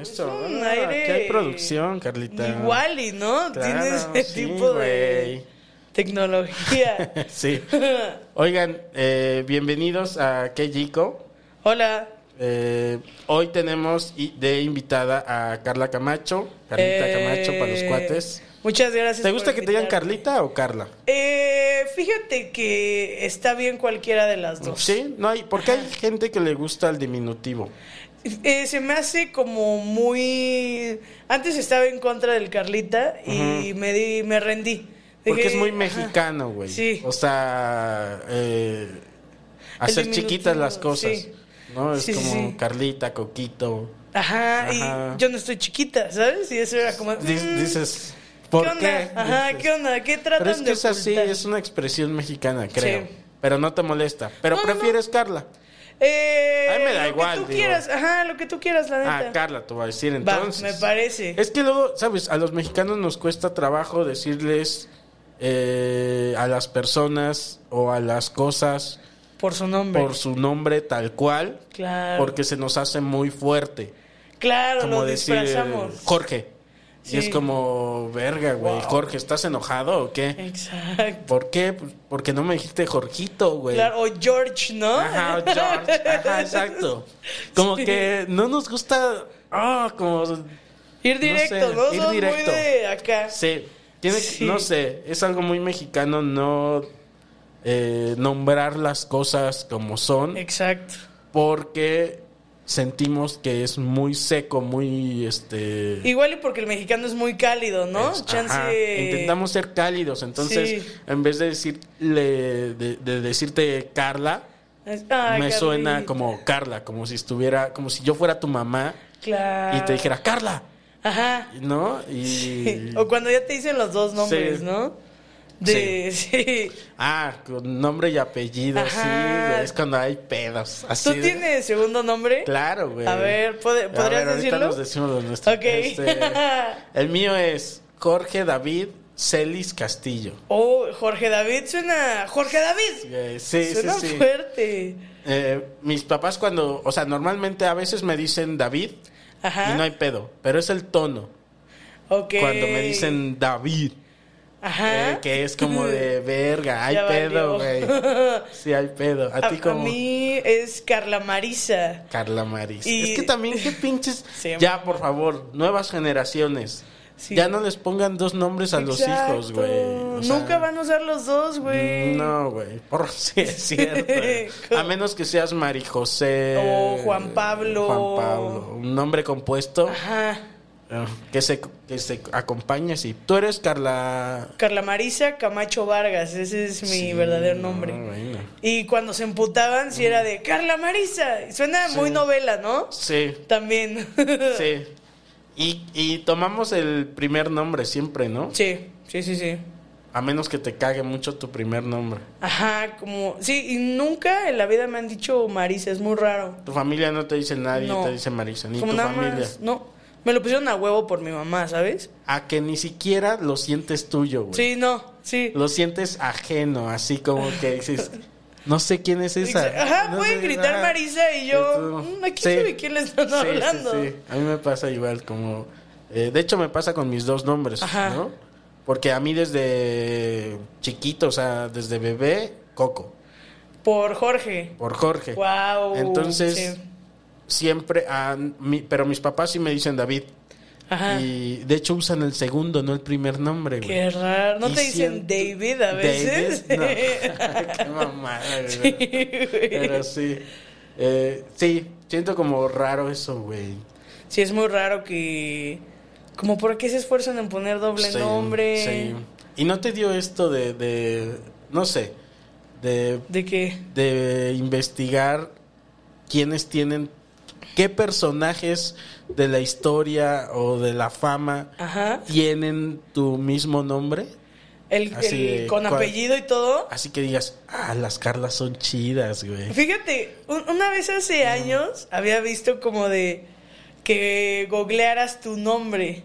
Esto, un ah, aire aquí hay producción, Carlita. Igual y no, Claro, tiene ese sí, tipo de tecnología. Sí. Oigan, eh, bienvenidos a Kejiko. Hola. Eh, hoy tenemos de invitada a Carla Camacho. Carlita Eh, Camacho para los cuates. Muchas gracias. ¿Te gusta que te digan. Carlita o Carla? Eh, fíjate que está bien cualquiera de las dos. Sí, no hay, porque hay gente que le gusta el diminutivo. Eh, se me hace como muy... Antes estaba en contra del Carlita y me, di, me rendí. Porque es muy mexicano, güey. Sí. O sea, eh, hacer chiquitas las cosas. sí. ¿No? Es Sí, como. Carlita, Coquito. Ajá, Ajá. y yo no estoy chiquita, ¿sabes? Y eso era como... Mm, Dices, ¿por ¿Qué? Ajá. ¿qué onda? ¿Qué tratan Pero es que de es así, es una expresión mexicana, creo. Sí. Pero no te molesta. Pero No, no, no. prefieres Carla. Eh, A mí me da lo igual, Que tú digo. quieras, ajá, lo que tú quieras, la neta. Ah, Carla, te voy a decir Va, entonces. me parece. Es que luego, ¿sabes? A los mexicanos nos cuesta trabajo decirles eh, a las personas o a las cosas Por su nombre. por su nombre tal cual, Claro. porque se nos hace muy fuerte. claro, Como lo decir disfrazamos. Jorge. Sí. Y es como, verga, güey. Jorge, ¿estás enojado o qué? Exacto. ¿Por qué? Pues porque no me dijiste Jorgito, güey. Claro, o George, ¿no? Ajá, George. Ajá, exacto. Como Sí. que no nos gusta. Ah, como. Ir directo, sé, ¿no? ir directo. muy de acá. Sí. Tiene, que- Sí. No sé, es algo muy mexicano no eh, nombrar las cosas como son Exacto. porque sentimos que es muy seco, muy este. Igual y porque el mexicano es muy cálido, ¿no? es- Chance. ajá, Intentamos ser cálidos, entonces Sí. en vez de decirle de, de decirte Carla, Ay, me Carlita. suena como Carla, como si estuviera, como si yo fuera tu mamá Claro. y te dijera Carla, Ajá. ¿no? Y O cuando ya te dicen los dos nombres, Sí. ¿no? De. Sí. ah, con nombre y apellido, sí, Ajá. es cuando hay pedos. Así ¿Tú de- tienes segundo nombre? Claro, güey. A ver, ¿pod- A ¿podrías ver, ahorita decirlo? nos decimos los nuestros. Ok. Este, el mío es Jorge David Celis Castillo. Oh, Jorge David suena. ¡Jorge David! Sí, sí, suena sí. fuerte. Eh, mis papás cuando, o sea, normalmente a veces me dicen David Ajá. y no hay pedo, pero es el tono. Ok. Cuando me dicen David, Ajá. eh, que es como de verga, hay Ya pedo, güey. Sí, hay pedo. A, A, ti a como mí es Carla Marisa. Carla Maris. Y- Es que también qué pinches. Sí. ya, por favor, nuevas generaciones. Sí. Ya no les pongan dos nombres a los hijos, güey. O sea, Nunca van a usar los dos, güey. No, güey. Por sí es cierto. A menos que seas Mari José. O Juan Pablo. Juan Pablo. Un nombre compuesto Ajá. Eh, que se, que se acompañe así. Tú eres Carla. Carla Marisa Camacho Vargas, ese es mi Sí, verdadero no, nombre. bueno. Y cuando se emputaban, sí era de Carla Marisa. Suena muy novela, ¿no? Sí, También. sí. Y, y tomamos el primer nombre siempre, ¿no? sí, sí, sí, sí. A menos que te cague mucho tu primer nombre. Ajá, como. Sí, y nunca en la vida me han dicho Marisa, es muy raro. Tu familia no te dice nadie, No. te dice Marisa, ni como tu familia. más. No. Me lo pusieron a huevo por mi mamá, ¿sabes? A que ni siquiera lo sientes tuyo, güey. Sí, no. Sí. Lo sientes ajeno, así como que dices, no sé quién es esa. Ajá, No pueden gritar. Marisa y yo, tú, "Mm, aquí sí. se ve quién le están Sí, sí, hablando. sí. A mí me pasa igual, como... eh, de hecho, me pasa con mis dos nombres, Ajá. ¿no? Porque a mí desde chiquito, o sea, desde bebé, Coco, Por Jorge. por Jorge. Wow. Entonces, sí. Siempre, ah, mi- pero mis papás sí me dicen David. Ajá. Y de hecho usan el segundo, no el primer nombre, güey. Qué raro. ¿No Y te dicen David a veces? David, no. Qué mamada, güey. Sí, güey. Pero sí. Eh, sí, siento como raro eso, güey. Sí, es muy raro que... Como, ¿por qué se esfuerzan en poner doble Sí, nombre? sí. Y no te dio esto de, de no sé, de, ¿De qué? de investigar quiénes tienen, qué personajes de la historia o de la fama Ajá. tienen tu mismo nombre. El, Así el- con apellido y todo. Así que digas, ah, las Carlas son chidas, güey. Fíjate, un- una vez hace años había visto como de que googlearas tu nombre.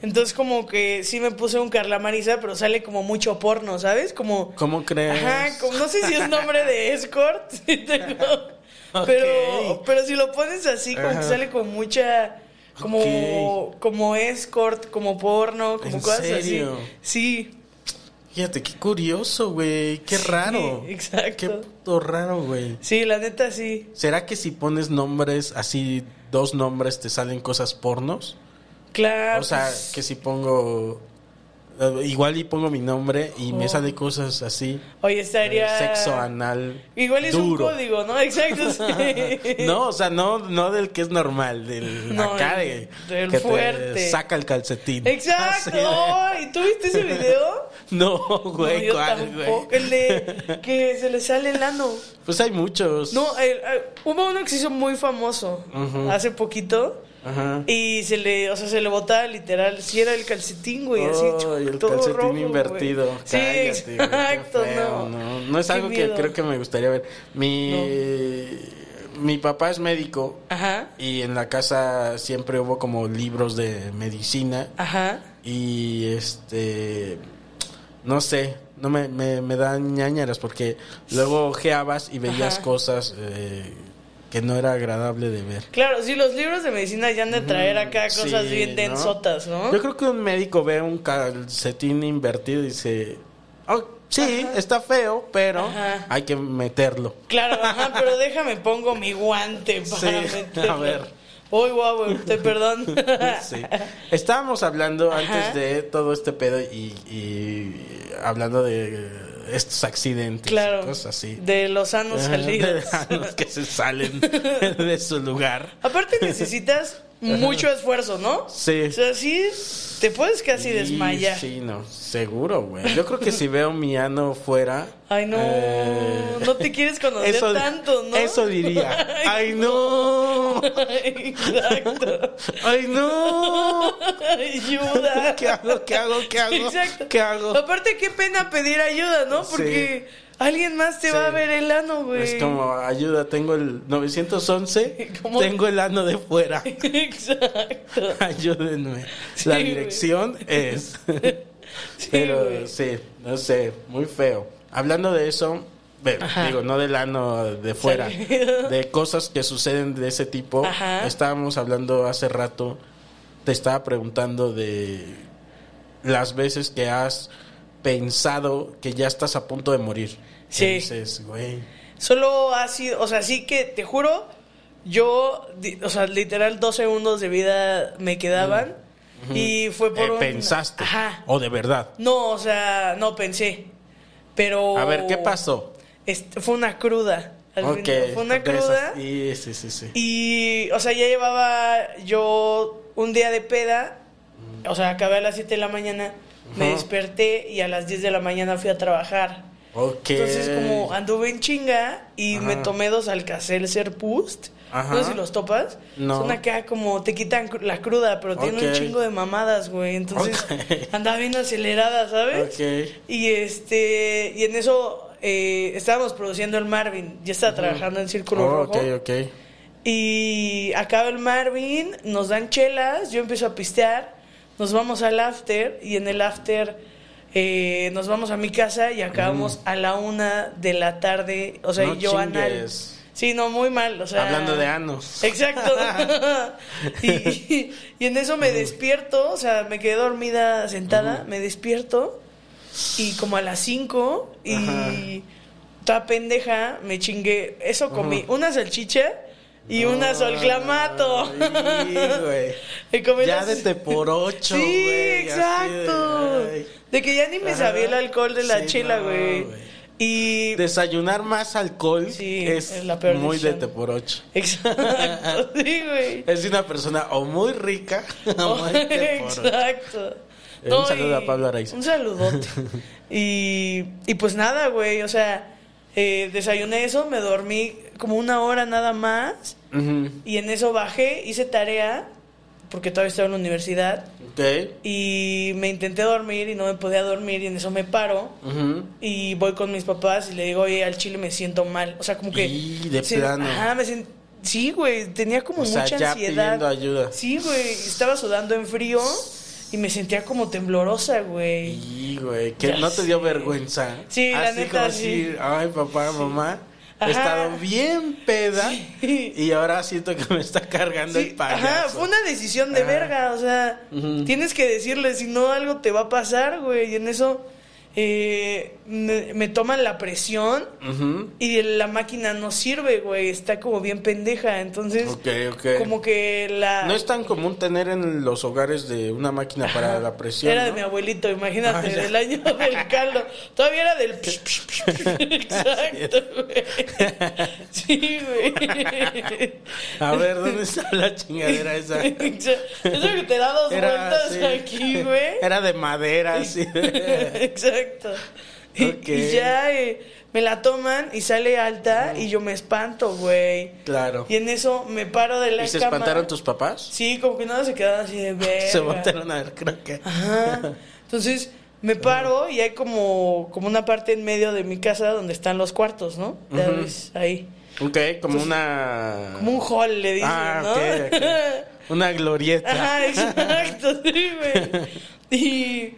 Entonces como que sí me puse un Carla Marisa, pero sale como mucho porno, ¿sabes? Como... ¿Cómo crees? Ajá, como, no sé si es nombre de escort, sí tengo- pero, pero si lo pones así, como Ajá. que sale con mucha, como, como escort, como porno, como ¿En cosas serio? así. Sí, Fíjate, qué curioso, güey. Qué Sí, raro. exacto. Qué puto raro, güey. sí, la neta sí. ¿Será que si pones nombres así, dos nombres, te salen cosas pornos? Claro. O sea, pues, que si pongo. Eh, Igual y pongo mi nombre y me sale cosas así. Oye, eh, estaría... Sexo anal. Igual es duro. un código, ¿no? Exacto. sí. No, o sea, no, no del que es normal, del No, acá de del que fuerte. te saca el calcetín. Exacto. De- Ay, ¿Tú viste ese video? No, No, güey, yo ¿cuál, güey? El de que se le sale el ano. Pues hay muchos. No, el- el- hubo uno que se hizo muy famoso hace poquito. Ajá. Y se le, o sea, se le botaba literal, si era el calcetín, güey, así, Ay, el todo calcetín rojo, güey. invertido. Sí, Cállate, exacto, feo, no. no. es Qué algo que creo que me gustaría ver. Mi, mi papá es médico Ajá, y en la casa siempre hubo como libros de medicina ajá. y este no sé, no me, me, me dan ñañaras porque luego ojeabas y veías Ajá. cosas eh, que no era agradable de ver. Claro, sí, los libros de medicina ya han de traer acá Sí, cosas bien ¿no? densotas, ¿no? Yo creo que un médico ve un calcetín invertido y dice, "Oh, sí, está feo, pero Ajá. hay que meterlo. Claro, ajá, pero déjame pongo mi guante para Sí, meterlo. a ver. Uy, guau, te perdón. Sí. Estábamos hablando antes de todo este pedo y, y hablando de estos accidentes, Claro. cosas así. De los anos Ajá, salidos. de los que se salen de su lugar. Aparte necesitas mucho esfuerzo, ¿no? Sí. O sea, sí, te puedes casi Sí, desmayar. Sí, no, seguro, güey. Yo creo que si veo mi ano fuera. Ay, no, eh, no te quieres conocer tanto, ¿no? Eso diría. ¡Ay, no! Exacto. ¡Ay, no! Ayuda. ¿Qué hago? ¿Qué hago? ¿Qué hago? Exacto. ¿Qué hago? Aparte, qué pena pedir ayuda, ¿no? Porque alguien más te Sí. va a ver el ano, güey. Es como, ayuda, tengo el 911, ¿Cómo? tengo el ano de fuera. Exacto. Ayúdenme. Sí, La güey. dirección es. Sí, Pero güey. sí, no sé, muy feo. Hablando de eso, digo, no del ano de fuera, de cosas que suceden de ese tipo. Ajá. Estábamos hablando hace rato, te estaba preguntando de las veces que has pensado que ya estás a punto de morir. Sí. dices, güey. Solo ha sido, o sea, sí que te juro, yo, o sea, literal dos segundos de vida me quedaban y fue por Eh, un... pensaste. Ajá. O de verdad. No, o sea, no pensé, pero... A ver, ¿qué pasó? Este, fue una cruda. al Ok, final. Fue una cruda. Sí, sí, sí, sí. Y, o sea, ya llevaba yo un día de peda. O sea, acabé a las 7 de la mañana. Me desperté y a las 10 de la mañana fui a trabajar. Ok. Entonces, como anduve en chinga y Ajá. me tomé dos Alka-Seltzer Boost. Ajá. No sé si los topas. No. Son acá como te quitan la cruda, pero tienen un chingo de mamadas, güey. Entonces, Ok. andaba bien acelerada, ¿sabes? Ok. Y este, y en eso eh, estábamos produciendo el Marvin. Ya estaba trabajando en Círculo Oh, Rojo. ok, ok. Y acaba el Marvin, nos dan chelas, yo empiezo a pistear, nos vamos al after y en el after eh, nos vamos a mi casa y acabamos a la una de la tarde. O sea, No y yo anal. Sí, no, muy mal. O sea, Hablando de anos. Exacto. y, y en eso me despierto, o sea, me quedé dormida sentada, me despierto y como a las 5 y Ajá. toda pendeja me chingué, eso comí, una salchicha y una solclamato. Ay, güey. Ya las- de te por ocho, Sí, exacto. de, que ya ni me Ajá. sabía el alcohol de la Sí, chela, güey. Y Desayunar más alcohol Sí, es, es la peor muy de te por ocho. Exacto, sí, güey. Es una persona o muy rica o muy te por ocho. Exacto. Eh, un saludo a Pablo Araiza. Un saludote. y, y pues nada, güey. O sea, eh, desayuné eso, me dormí como una hora nada más. Y en eso bajé, hice tarea, porque todavía estaba en la universidad. Y me intenté dormir y no me podía dormir. Y en eso me paro. Y voy con mis papás y le digo, oye, al chile me siento mal. O sea, como que. Y de Sí, plano. Ajá, me sent- Sí, güey, tenía como O sea, mucha ya ansiedad. pidiendo ayuda. Sí, güey, estaba sudando en frío y me sentía como temblorosa, güey. Y, güey, que no te dio vergüenza. Sí, la Así neta, como sí. decir, ay, papá, mamá, he estado bien peda Sí. y ahora siento que me está cargando Sí, el payaso. ajá, fue una decisión de Ajá. verga, o sea, tienes que decirle, si no algo te va a pasar, güey, y en eso eh, me, me toman la presión y la máquina no sirve, güey, está como bien pendeja, entonces como que la... No es tan común tener en los hogares de una máquina para la presión. Era de mi abuelito, imagínate, Ah, del año del caldo. Todavía era del... Exacto, güey. Sí, güey. A ver, ¿dónde está la chingadera esa? Eso que te da dos Era, vueltas sí. aquí, güey. Era de madera, así. Exacto. Y, ya eh, me la toman y sale alta y yo me espanto, güey. Claro. Y en eso me paro de la ¿Y se cama. espantaron tus papás? Sí, como que nada se quedaron así de verga. Se voltearon a ver, creo que. Ajá. Entonces me paro y hay como, como una parte en medio de mi casa donde están los cuartos, ¿no? Ya Ujú. ves, ahí. Ok, como una. Como un hall, le dicen, Ah, ¿no? Una glorieta. Ajá, exacto, sí, güey. Y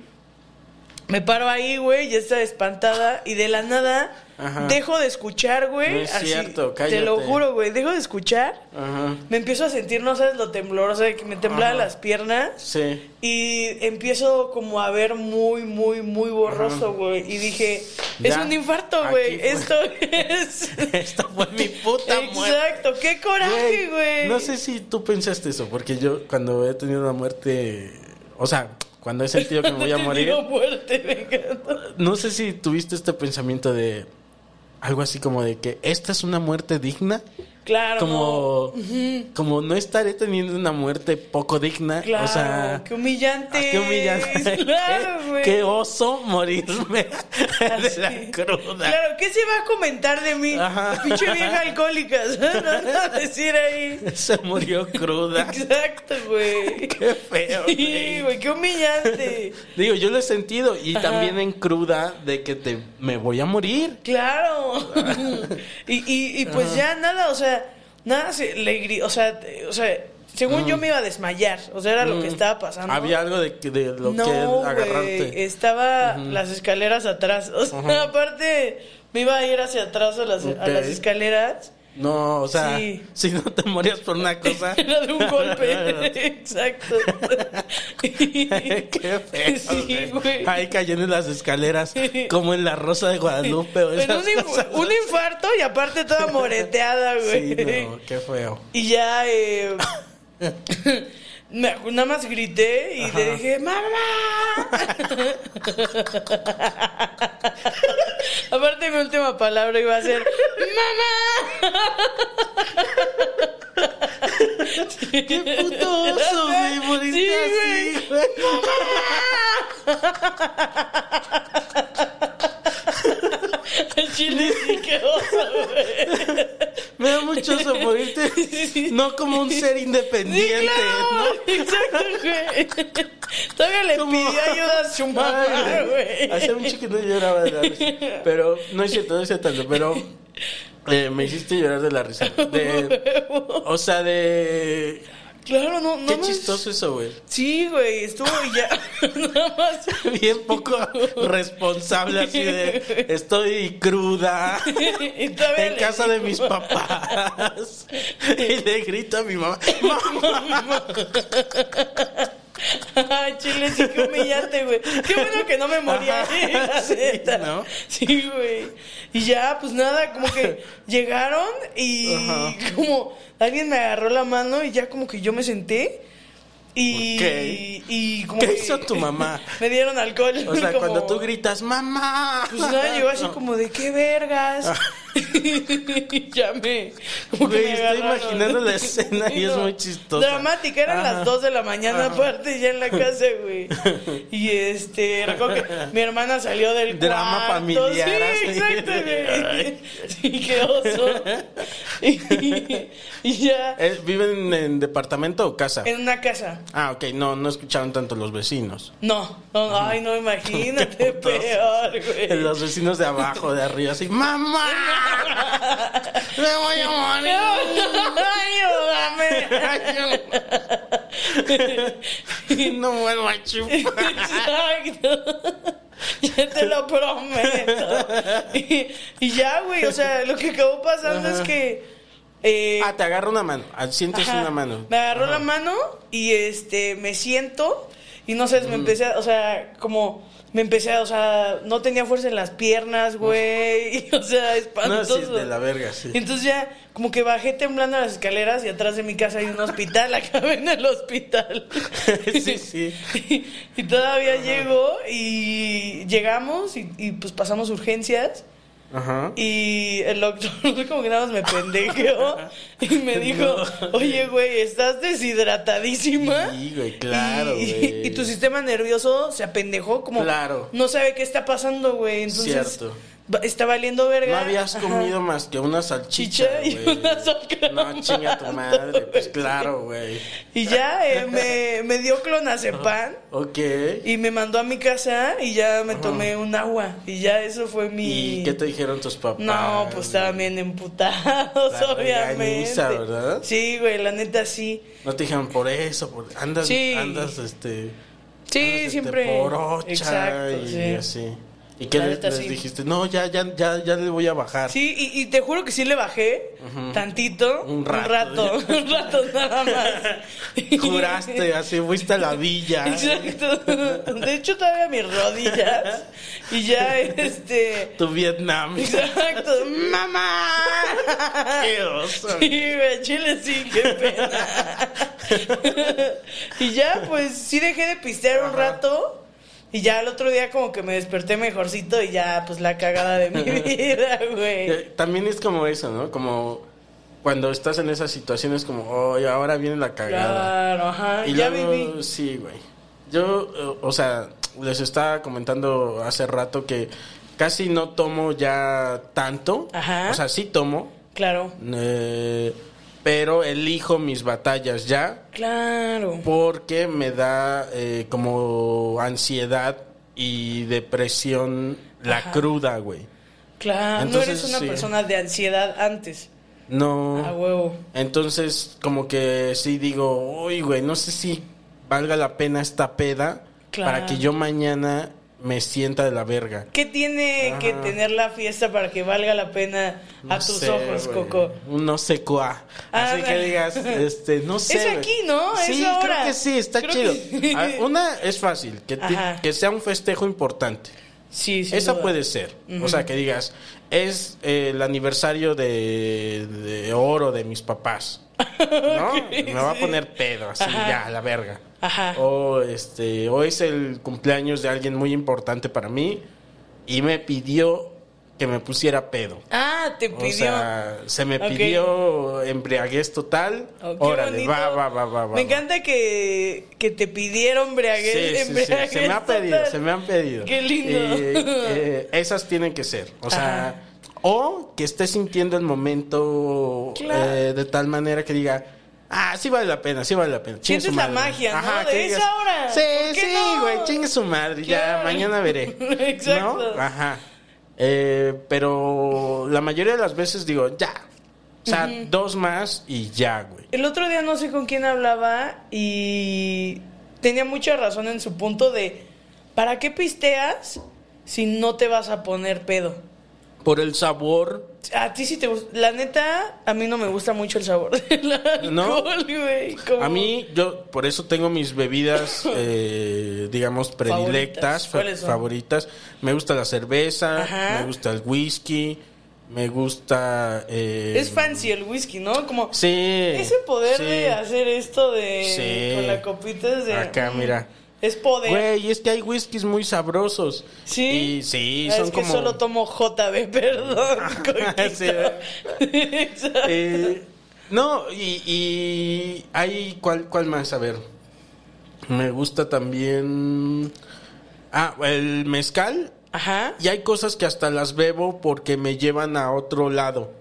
me paro ahí, güey, ya está espantada y de la nada Ajá. dejo de escuchar, güey. No es así, cierto, Te lo cállate. juro, güey, dejo de escuchar. Ajá. Me empiezo a sentir, no sabes lo temblorosa de que me temblaban las piernas. Sí. Y empiezo como a ver muy, muy, muy borroso, güey. Y dije, es un infarto, güey. Esto es... Esta fue mi puta muerte. Exacto, qué coraje, güey. No sé si tú pensaste eso, porque yo cuando he tenido una muerte, o sea, cuando he sentido que me voy a morir, muerte, me no sé si tuviste este pensamiento de algo así como de que esta es una muerte digna, Claro, como no. como no estaré teniendo una muerte poco digna, Claro, o sea, qué humillante. ah, qué humillante, Claro, güey. qué oso morirme de la cruda. Claro, ¿qué se va a comentar de mí? Ajá. Pinche vieja alcohólica. No a decir ahí. Se murió cruda. Exacto, güey. Qué feo. Sí, güey. güey, qué humillante. Digo, yo lo he sentido y Ajá. también en cruda de que te me voy a morir. Claro. y, y, y pues ya nada, o sea, nada se le o sea, o sea, según yo me iba a desmayar, o sea, era lo que estaba pasando. Había algo de, que- de lo no, que agarrarte. estaba las escaleras atrás. O sea, aparte me iba a ir hacia atrás a las, a las escaleras. No, o sea, Sí. si no te morías por una cosa. Era de un golpe. Exacto. Qué feo. Sí, güey. Ahí cayendo en las escaleras, como en la Rosa de Guadalupe. o esas un, cosas. un infarto y aparte toda moreteada, güey. Sí, no, qué feo. Y ya, eh, me- nada más grité y le dije, ¡Mamá! Aparte, mi última palabra iba a ser, ¡Mamá! Qué puto oso, güey, morirte Sí, así, güey. El chile sí que oso, güey. Me da mucho oso morirte, no como un ser Sí, independiente, claro, exacto, güey. Todavía le Como- pidió ayuda a su mamá, güey. Hace un chiquito lloraba de la risa. Pero no es cierto, no es cierto tanto. Pero eh, me hiciste llorar de la risa. De- o sea, de. Claro, no, no Qué más- chistoso eso, güey. Sí, güey, estuvo ya. Nada más. Bien poco responsable así de estoy cruda en casa de mis papás. Y le grito a mi mamá, "Mamá". Ay, chile, sí que humillante, güey. Qué bueno que no me moría Ajá, ahí, la sí, neta. ¿no? Sí, güey. Y ya, pues nada, como que llegaron y Ajá. como alguien me agarró la mano y ya como que yo me senté. Y, y como ¿Qué hizo tu mamá? Me dieron alcohol. O sea, como- cuando tú gritas, mamá. Pues nada, llegó así como de qué vergas. ya me. Como que Güey, me estoy agarraron. imaginando la escena y es muy chistosa. Dramática, eran Ajá. las 2 de la mañana, aparte, ya en la casa, güey. Y este, recuerdo que mi hermana salió del Drama cuarto. familiar, Sí, exacto, güey. Sí, qué oso. Y, y ya, ¿Viven en departamento o casa? en una casa. Ah, ok, no, no escucharon tanto los vecinos. No, no, ay, no, imagínate, peor, güey. Los vecinos de abajo, de arriba, así, ¡Mamá! ¡Me voy a morir! Ayúdame. No vuelvo a chupar. Exacto. Ya te lo prometo. Y, y ya, güey, o sea, lo que acabó pasando es que... eh, Ah, te agarra una mano. ah, Sientes ajá, una mano. Me agarró la mano y este me siento y no sé, me empecé, a, o sea, como me empecé, a, o sea, no tenía fuerza en las piernas, güey, o sea, No, espantoso. sí, de la verga, sí. Entonces ya, como que bajé temblando las escaleras y atrás de mi casa hay un hospital, acabé en el hospital. Sí, sí. Y, y todavía llego y llegamos y, y, pues pasamos urgencias. Ajá. Y el doctor como que nada más me pendejeó y me dijo, oye, güey, ¿estás deshidratadísima? Sí, güey, claro, y, güey. y tu sistema nervioso se apendejó como... Claro. No sabe qué está pasando, güey. Entonces... Cierto. Está valiendo verga. No habías Ajá. comido más que una salchicha, Chicha y güey. una No, chinga tu madre. Pues claro, güey. Y ya eh, me, me dio clonazepam Ok. y me mandó a mi casa y ya me tomé un agua. Y ya eso fue mi... ¿Y qué te dijeron tus papás? No, pues estaban bien emputados, La obviamente. ¿verdad? Sí, güey, la neta sí. No te dijeron por eso, por... andas, Sí. andas, este... Sí, andas, este, siempre. Porocha Exacto, y sí. así. ¿Y qué les, neta, les sí. dijiste? No, ya, ya, ya, ya le voy a bajar. Sí, y, y te juro que sí le bajé tantito. Un Un rato. rato. Un rato, nada más. Juraste, así fuiste a la villa. Exacto. De hecho, todavía mis rodillas. Y ya, este. Tu Vietnam. Exacto. ¡Mamá! Qué oso. Sí, chile sí, qué pena. y ya, pues sí dejé de pistear un rato. Y ya el otro día como que me desperté mejorcito y ya, pues la cagada de mi vida, güey. Eh, También es como eso, ¿no? Como cuando estás en esas situaciones como, oh, ahora viene la cagada. Claro, ajá. y ya luego, viví. sí, güey. Yo, o sea, les estaba comentando hace rato que casi no tomo ya tanto. Ajá. O sea, sí tomo, Claro. eh, pero elijo mis batallas ya Claro. porque me da eh, como ansiedad y depresión la Ajá. cruda, güey. Claro. Entonces, no eres una sí. persona de ansiedad antes. No. A huevo. Entonces, como que sí digo, uy, güey, no sé si valga la pena esta peda Claro. para que yo mañana me sienta de la verga. ¿Qué tiene que tener la fiesta para que valga la pena a tus sé, ojos. Coco? No sé cuá. Ah, Así que digas, este, no sé. Es aquí, ¿no? Es Sí, ahora. creo que sí, está Creo chido. que sí. A ver, una es fácil, que, Ajá. que sea un festejo importante. Sí, sí. Esa puede ser. O sea, que digas, es eh, el aniversario de, de oro de mis papás. ¿No? Me va a poner pedo, así, Ajá. ya, a la verga. Ajá. O, este, o es el cumpleaños de alguien muy importante para mí y me pidió que me pusiera pedo. Ah, te O pidió. sea, se me pidió embriaguez total. Oh, Órale, va, va, va, va, va. Me encanta que, que te pidieron embriaguez. sí, sí, embriaguez se me ha pedido, total. se me han pedido. Qué lindo. Eh, eh, esas tienen que ser. O sea, Ajá. o que esté sintiendo el momento Claro. eh, de tal manera que diga, ah, sí vale la pena, sí vale la pena. Chingue Sientes la madre". magia, ¿no? que De digas, esa hora. Sí, ¿Por qué sí, no? güey, chingue su madre, ya, mañana veré. Exacto. ¿No? Ajá. Eh, pero la mayoría de las veces digo, ya, O sea, dos más y ya, güey. El otro día no sé con quién hablaba y tenía mucha razón en su punto de, ¿para qué pisteas si no te vas a poner pedo? Por el sabor. A ti sí te gusta. La neta, a mí no me gusta mucho el sabor del alcohol, ¿No? güey. como- A mí, yo por eso tengo mis bebidas, eh, digamos, predilectas, Favoritas. Me gusta la cerveza, Ajá. me gusta el whisky, me gusta... eh, Es fancy el whisky, ¿no? Como Sí. ese poder sí. de hacer esto de Sí. con la copita es de Acá, mira. Es poder. Güey, es que hay whiskies muy sabrosos. Sí. Y sí, Ah, son es que como... solo tomo JB, perdón. Sí, Exacto. Eh, no, y, y hay cuál, cuál más, a ver. Me gusta también. Ah, el mezcal. Ajá. Y hay cosas que hasta las bebo porque me llevan a otro lado.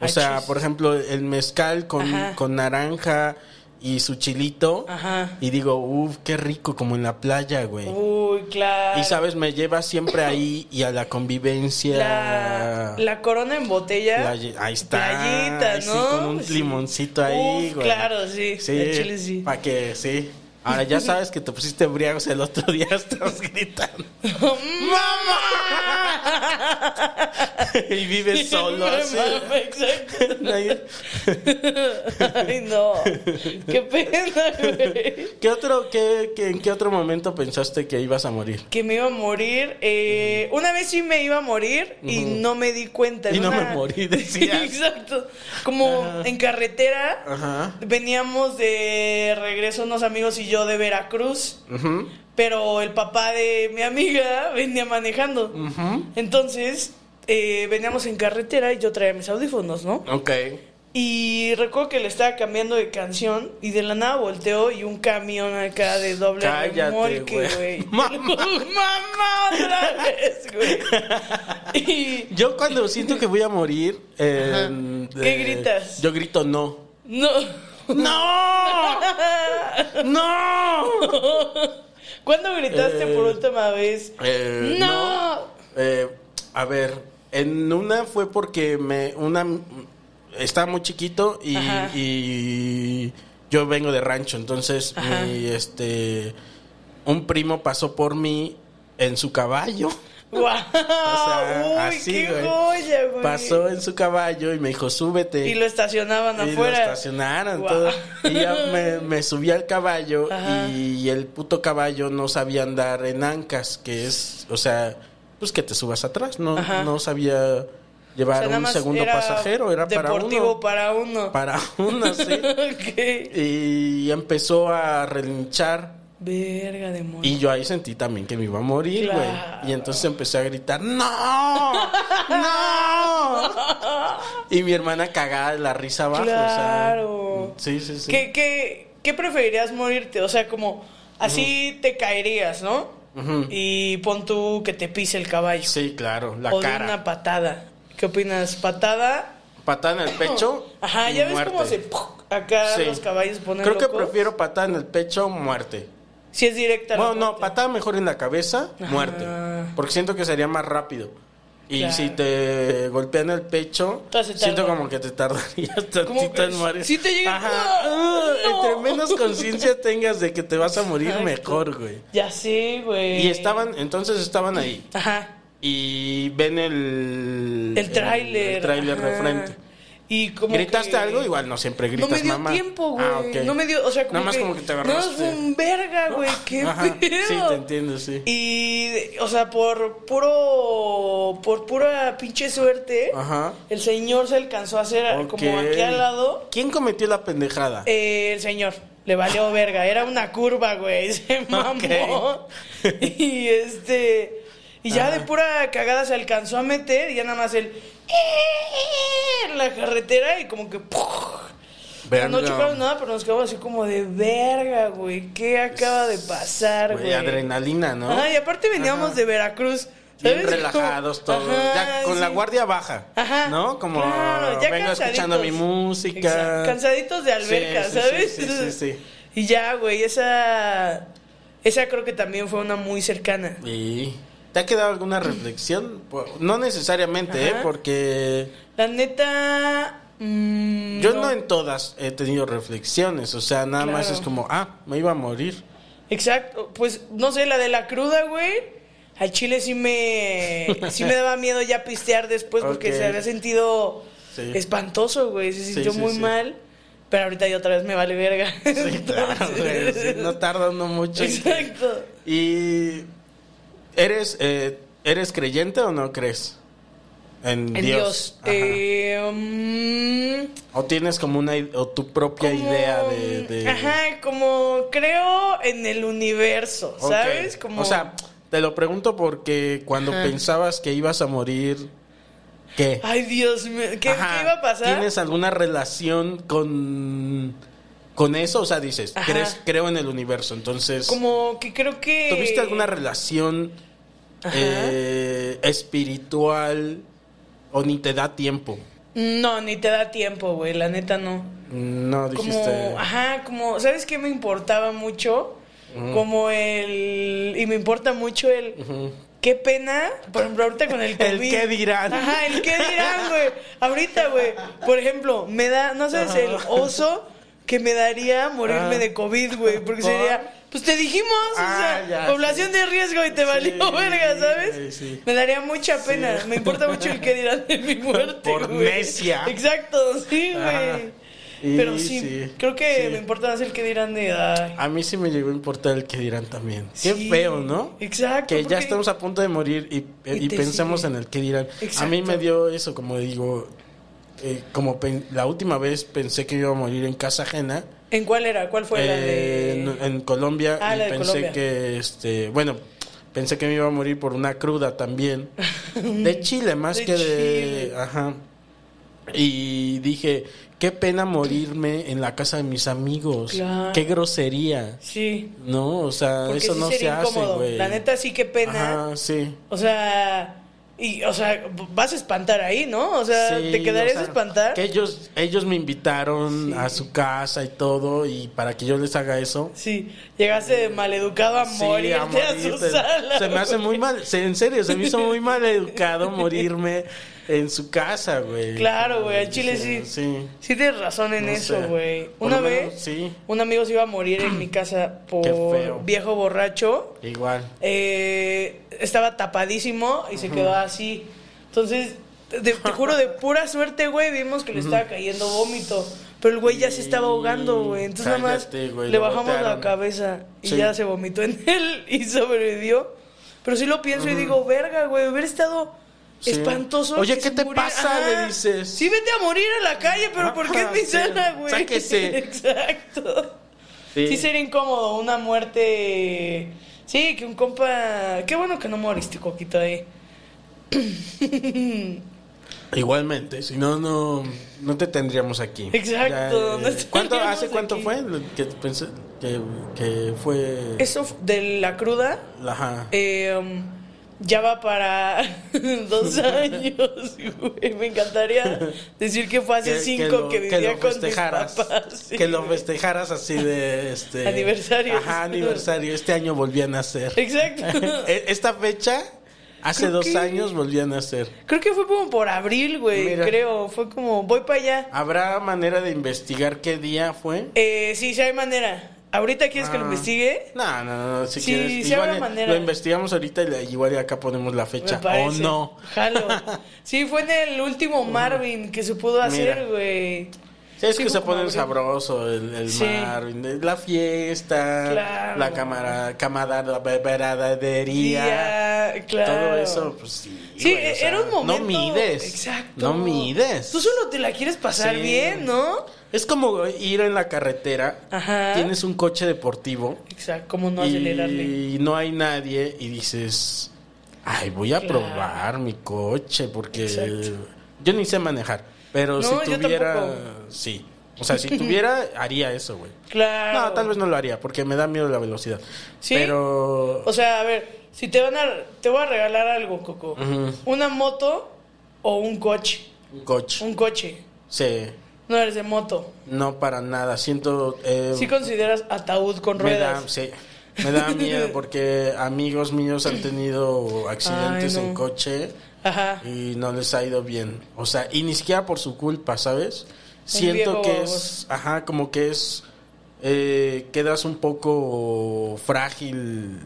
O Ay, sea, chis. por ejemplo, el mezcal con, Ajá. con naranja y su chilito. Ajá. Y digo, uff, qué rico, como en la playa, güey. Uy, claro. Y sabes, me lleva siempre ahí y a la convivencia. La, la corona en botella. Playa- ahí está. Playita, Ahí sí, ¿no? con un Sí. limoncito ahí, Uf, güey. claro, sí. De chile sí. Para que, sí. Ahora ya sabes que te pusiste embriagos el otro día, estabas gritando. ¡Mamá! y vives solo así. Exacto. Ay, no. Qué pena, güey. ¿Qué otro, qué, qué- en qué otro momento pensaste que ibas a morir? Que me iba a morir. eh, una vez sí me iba a morir y no me di cuenta. Y no me morí, decías. Exacto. Como en carretera. Ajá. Veníamos de regreso unos amigos y yo de Veracruz. Pero el papá de mi amiga venía manejando. Entonces, eh, veníamos en carretera y yo traía mis audífonos, ¿no? Ok. Y recuerdo que le estaba cambiando de canción y de la nada volteó y un camión acá de doble Cállate, remolque, güey. Mamá. ¡Mamá otra vez, güey! Y Yo cuando siento que voy a morir... eh, ¿Qué gritas? Yo grito no. no. ¡No! ¡No! ¿Cuándo gritaste Eh, por última vez? Eh, ¡No! Eh, a ver, en una fue porque me una estaba muy chiquito y, yo vengo de rancho, entonces mi este un primo pasó por mí en su caballo. Sea, ¡Uy, así, qué güey. joya, güey! Pasó en su caballo y me dijo, "Súbete." Y lo estacionaban Y lo afuera. estacionaron todo. Y ya me, me subí al caballo y el puto caballo no sabía andar en ancas, que es, o sea, pues que te subas atrás. No, Ajá. no sabía O llevar sea, un segundo era pasajero, era para deportivo uno. para uno. Para uno, sí. Ok. Y empezó a relinchar. Verga de Y yo ahí sentí también que me iba a morir, güey. Claro. Y entonces empecé a gritar, ¡No! ¡No! Y mi hermana cagada de la risa abajo. Claro. O sea, sí, sí, sí. ¿Qué, qué, qué preferirías morirte? O sea, como así te caerías, ¿no? Ujú. Y pon tú que te pise el caballo. Sí, claro, la o cara. de una patada. ¿Qué opinas? ¿Patada? Patada en el pecho. Ajá, y ya ves cómo se... Acá Sí. los caballos ponen Creo que prefiero patada en el pecho, muerte. Si es directa. la Bueno, no, patada mejor en la cabeza, muerte. Porque siento que sería más rápido. Y Claro. si te golpean el pecho, siento como que te tardarías tantito en morir. si te llega- Ajá. ¡Ah! Ah, No. Entre menos conciencia tengas de que te vas a morir, Exacto. mejor, güey. Ya sé, güey. Y estaban, entonces estaban ahí. Ajá. Y ven el... El tráiler. El tráiler de frente. Y como ¿Gritaste que- algo? Igual no siempre No gritas me dio mamá. tiempo, güey. Ah, ok. No me dio, o sea, como Nada más que, como que te No, agarraste. fue un verga, güey. Qué Ajá, pedo. Sí, te entiendo, sí. Y, o sea, por puro, por pura pinche suerte, Ajá. el señor se alcanzó a hacer Ok. como aquí al lado. ¿Quién cometió la pendejada? Eh, el señor le valió verga. Era una curva, güey. Se mamó. Y este. Y ya de pura cagada se alcanzó a meter y ya nada más el. En la carretera y como que. O sea, no Verga. chocaron nada, pero nos quedamos así como de verga, güey. ¿Qué acaba de pasar, Güey, güey? adrenalina, ¿no? Ajá, y aparte veníamos Ajá. de Veracruz. Bien ¿sabes? relajados Como- todos. Ajá, ya con la guardia baja. Ajá. ¿No? Como Claro, ya vengo escuchando mi cansaditos. música. Exacto, Cansaditos de alberca, Sí, sí, ¿sabes? Sí, sí, sí, sí. Y ya, güey, esa. Esa creo que también fue una muy cercana. ¿Y te ha quedado alguna reflexión? No necesariamente, ¿eh? Porque... La neta. Mm, Yo no. en todas he tenido reflexiones, o sea, nada más es como, ah, me iba a morir. Exacto, pues no sé, la de la cruda, güey. Al chile sí me, sí me daba miedo ya pistear después porque se había sentido Sí. espantoso, güey. Se sintió sí, muy mal. Pero ahorita ya otra vez me vale verga. Sí, claro, güey, no tarda uno mucho. Exacto. ¿Y eres, eh, eres creyente o no crees? En, En Dios. Eh, mm, o tienes como una o tu propia como- idea de, de- Ajá, como creo en el universo. ¿sabes? Como... O sea, te lo pregunto porque cuando Ajá. pensabas que ibas a morir, ¿qué? Ay, Dios mío, ¿qué, qué iba a pasar? ¿Tienes alguna relación con con eso? O sea, dices, crees, creo en el universo, entonces Como que creo que... ¿Tuviste alguna relación. Eh, espiritual o ni te da tiempo? No, ni te da tiempo, güey, la neta no. No dijiste. Como, ajá, como, ¿sabes qué me importaba mucho? Como el, y me importa mucho el, qué pena, por ejemplo, ahorita con el COVID. El qué dirán. Ajá, el qué dirán, güey. Ahorita, güey, por ejemplo, me da, no sabes, el oso que me daría morirme Ajá. de COVID, güey, porque ¿Por? sería, pues te dijimos, Ah, o sea, ya, población de riesgo y te valió verga, ¿sabes? sí. Me daría mucha pena, me importa mucho el qué dirán de mi muerte, Por güey. necia. Exacto, sí, Ajá. güey. Y Pero sí, sí, creo que sí. me importa más el que dirán de... ay, A mí sí me llegó a importar el que dirán también. Qué Sí, feo, ¿no? exacto, Que ya estamos a punto de morir y, Y y sigue. en el que dirán. A mí me dio eso, como digo, eh, como la última vez pensé que iba a morir en casa ajena. ¿En cuál era? ¿Cuál fue la de...? en, en Colombia Ah, y la de pensé Colombia. que este bueno pensé que me iba a morir por una cruda también de Chile más De que de ajá y dije qué pena morirme en la casa de mis amigos Claro. qué grosería Sí. no o sea Porque eso sí no se hace güey La neta sí que pena. ajá sí O sea... Y, o sea, vas a espantar ahí, ¿no? O sea, Sí, ¿te quedarías o sea, a espantar? que ellos ellos me invitaron Sí. a su casa y todo y para que yo les haga eso Sí, llegaste de maleducado a Sí, morirte a, morirte. su sala. Se me hace muy mal, se- en serio, se me hizo muy mal educado morirme en su casa, güey. Claro, güey, al chile sí. Sí. Sí tienes razón en No eso, güey. Una vez, menos, sí. un amigo se iba a morir en mi casa por viejo borracho. Igual. Eh, estaba tapadísimo y se quedó así. Entonces, de- te juro, de pura suerte, güey, vimos que le estaba cayendo vómito. Pero el güey ya se estaba ahogando, güey. Entonces nada más güey, le bajamos la cabeza y Sí. ya se vomitó en él y sobrevivió. Pero sí lo pienso y digo, verga, güey, hubiera estado Sí. espantoso. Oye, ¿qué te pasa? Ajá. Le dices. Sí, vete a morir a la calle, pero ¿por qué en mi Sí. sala, güey? Sáquese. Exacto. Sí. sería incómodo una muerte. Sí, que un compa. Qué bueno que no moriste, Coquito, ahí. Igualmente, si no, no, no te tendríamos aquí. Exacto, eh, ¿cuánto, ¿Hace cuánto aquí. fue que, pensé, que, que fue? Eso de la cruda. Ajá. eh, um, ya va para dos años, güey. Me encantaría decir que fue hace cinco lo- que, vivía lo con mis festejaras, papás. sí, que lo festejaras así de este Aniversario. Ajá, aniversario. Este año volví a nacer. Exacto. E- Esta fecha, hace Creo dos que- años volví a nacer. Creo que fue como por abril, güey. Mira. Creo. Fue como, voy para allá. ¿Habrá manera de investigar qué día fue? Eh, sí, sí hay manera. ¿Ahorita quieres que lo Ah. investigue? No, no, no, si Sí, quieres. sí igual manera. Lo investigamos ahorita y igual acá ponemos la fecha. O parece. no. Jalo. Sí, fue en el último Marvin que se pudo hacer, güey. Sí, es Sí, que se pone sabroso el, el. Marvin, la fiesta, Claro. la cámara, camaradería, Día, claro. todo eso, pues sí. Sí, güey, o sea, era un momento. No mides. Exacto. No mides. Tú solo te la quieres pasar bien, ¿no? Es como ir en la carretera, Ajá. tienes un coche deportivo Exacto, como no acelerarle. y no hay nadie y dices, ay, voy a Claro. probar mi coche porque Exacto. yo ni sé manejar, pero No, si tuviera, sí. O sea, si tuviera, haría eso, güey. Claro. No, tal vez no lo haría porque me da miedo la velocidad. ¿Sí? Pero O sea, a ver, si te van a. Te voy a regalar algo, Coco. Una moto o un coche. un coche. Un coche. Sí, No eres de moto. no para nada. Siento eh, Si consideras ataúd con me da, ruedas. sí, me da miedo porque amigos míos han tenido accidentes Ay, no. en coche Ajá. y no les ha ido bien. O sea, y ni siquiera por su culpa, ¿sabes? Siento que es, ajá, como que es, eh, quedas un poco frágil,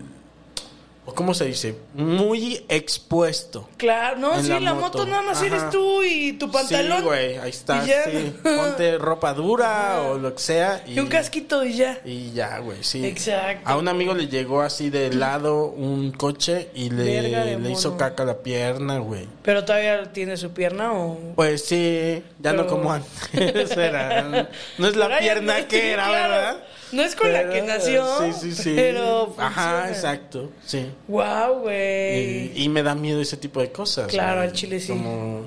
cómo se dice, muy expuesto. Claro, no, sí, la la, moto. moto. nada más Ajá. eres tú y tu pantalón. Sí, güey, ahí está, sí. Ponte ropa dura o lo que sea. Y, Y un casquito y ya. Y ya, güey, sí. Exacto. A un amigo le llegó así de lado un coche y le, le hizo caca la pierna, güey. Pero todavía tiene su pierna o. Pues sí, ya no como antes era. No es la Ahora pierna no- que era, claro. ¿verdad? No es con la que nació, Sí, sí, sí. pero Ajá, funciona. exacto, sí. Wow, güey. Y, y me da miedo ese tipo de cosas. Claro, al chile sí. Como-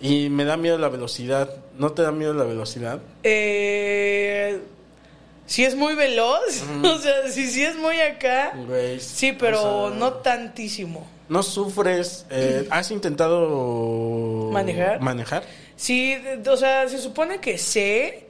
Y me da miedo la velocidad. ¿No te da miedo la velocidad? Eh, si es muy veloz, o sea, si sí es muy acá, Güey, sí, pero o sea, no tantísimo. ¿No sufres? eh, ¿Has intentado ¿Manejar? manejar? Sí, o sea, se supone que sé,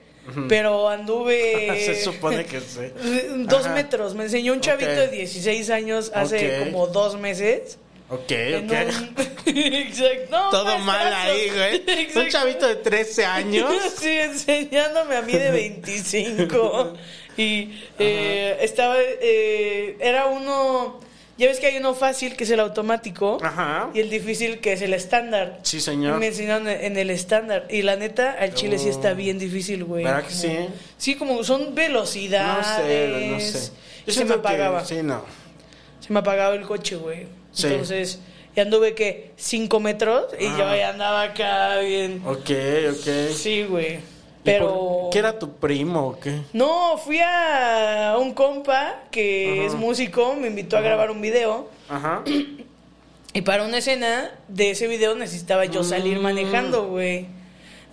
pero anduve... Se supone que sí. Dos Ajá. metros. Me enseñó un chavito de 16 años hace como dos meses. Ok, En ok. un- Exacto. No, Todo mal ahí, güey. Un chavito de 13 años. Sí, enseñándome a mí de 25. y eh, estaba, eh, era uno, ya ves que hay uno fácil que es el automático Ajá. y el difícil que es el estándar. Sí, Y señor. me enseñaron en el estándar. Y la neta, al chile sí está bien difícil, güey. ¿Verdad que Como- sí? Sí, como son No velocidades. sé, no sé. Y se me apagaba. Que, sí, no. Se me apagaba el coche, güey. Sí. Entonces, ya anduve que cinco metros y Ah. yo ya andaba acá bien. Ok, ok. Sí, güey. ¿Y Pero. ¿Qué era tu primo o qué? No, fui a un compa que Ajá. es músico, me invitó a grabar un video. Ajá. Y para una escena de ese video necesitaba yo salir Mm. manejando, güey.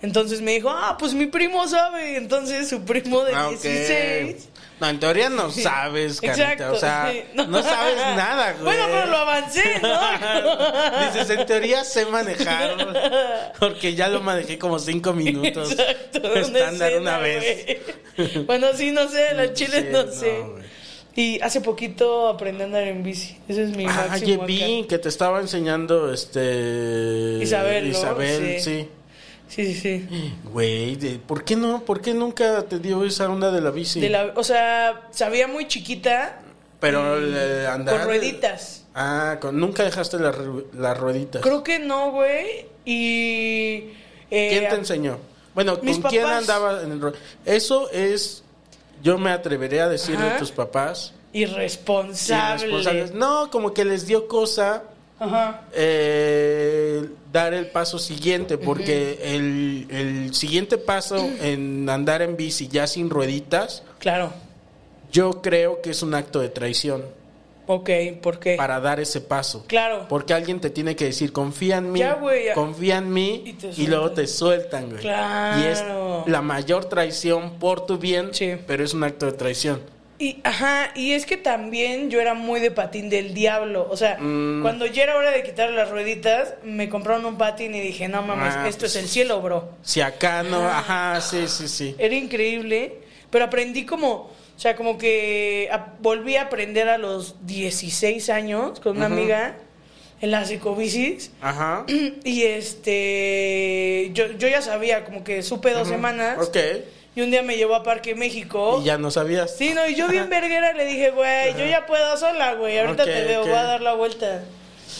Entonces me dijo, ah, pues mi primo sabe. Entonces su primo de Ah, ok. 16. No, en teoría no sabes, carita. Exacto. O sea, sí. no, sabes nada, güey. Bueno, pero lo avancé, ¿no? Dices, en teoría sé manejar. Porque ya lo manejé como cinco minutos. Exacto. Estándar escena, una vez. güey. Bueno, sí, no sé, la chile Sí, no, no, sé. güey. y hace poquito aprendí a andar en bici. Ese es mi Ah, máximo. vi que te estaba enseñando este. Isabel, ¿no? Isabel, Sí. sí. Sí, sí, sí. Güey, de- ¿por qué no? ¿Por qué nunca te dio esa onda de la bici? De la, o sea, sabía muy chiquita. Pero el andar. Con rueditas. Ah, con- nunca dejaste las ru- las rueditas. Creo que no, güey. Y. eh, ¿Quién te enseñó? Bueno, ¿con quién andaba en el Eso es. Yo me atreveré a decir de Ajá. tus papás. Irresponsable. irresponsables. No, como que les dio cosa Ajá. eh, dar el paso siguiente, porque el, el siguiente paso en andar en bici ya sin rueditas, Claro. yo creo que es un acto de traición Ok, ¿por qué? para dar ese paso. Claro. Porque alguien te tiene que decir, confía en mí, Ya, güey, ya. confía en mí, Y luego te sueltan, güey. Claro. Y es la mayor traición por tu bien, Sí. pero es un acto de traición. Y, ajá, y es que también yo era muy de patín del diablo. O sea, Mm. cuando ya era hora de quitar las rueditas, me compraron un patín y dije, no mames, Ah, esto pues- es el cielo, bro. Si acá no, ajá, sí, sí, sí. Era increíble, pero aprendí como, o sea, como que volví a aprender a los 16 años con una amiga en las ecobicis. Ajá. Y este, yo, yo ya sabía, como que supe dos semanas. Ok. Y un día me llevó a Parque México. Y ya no sabías. Sí, no, y yo bien verguera le dije, güey, yo ya puedo sola, güey, ahorita te veo, voy a dar la vuelta.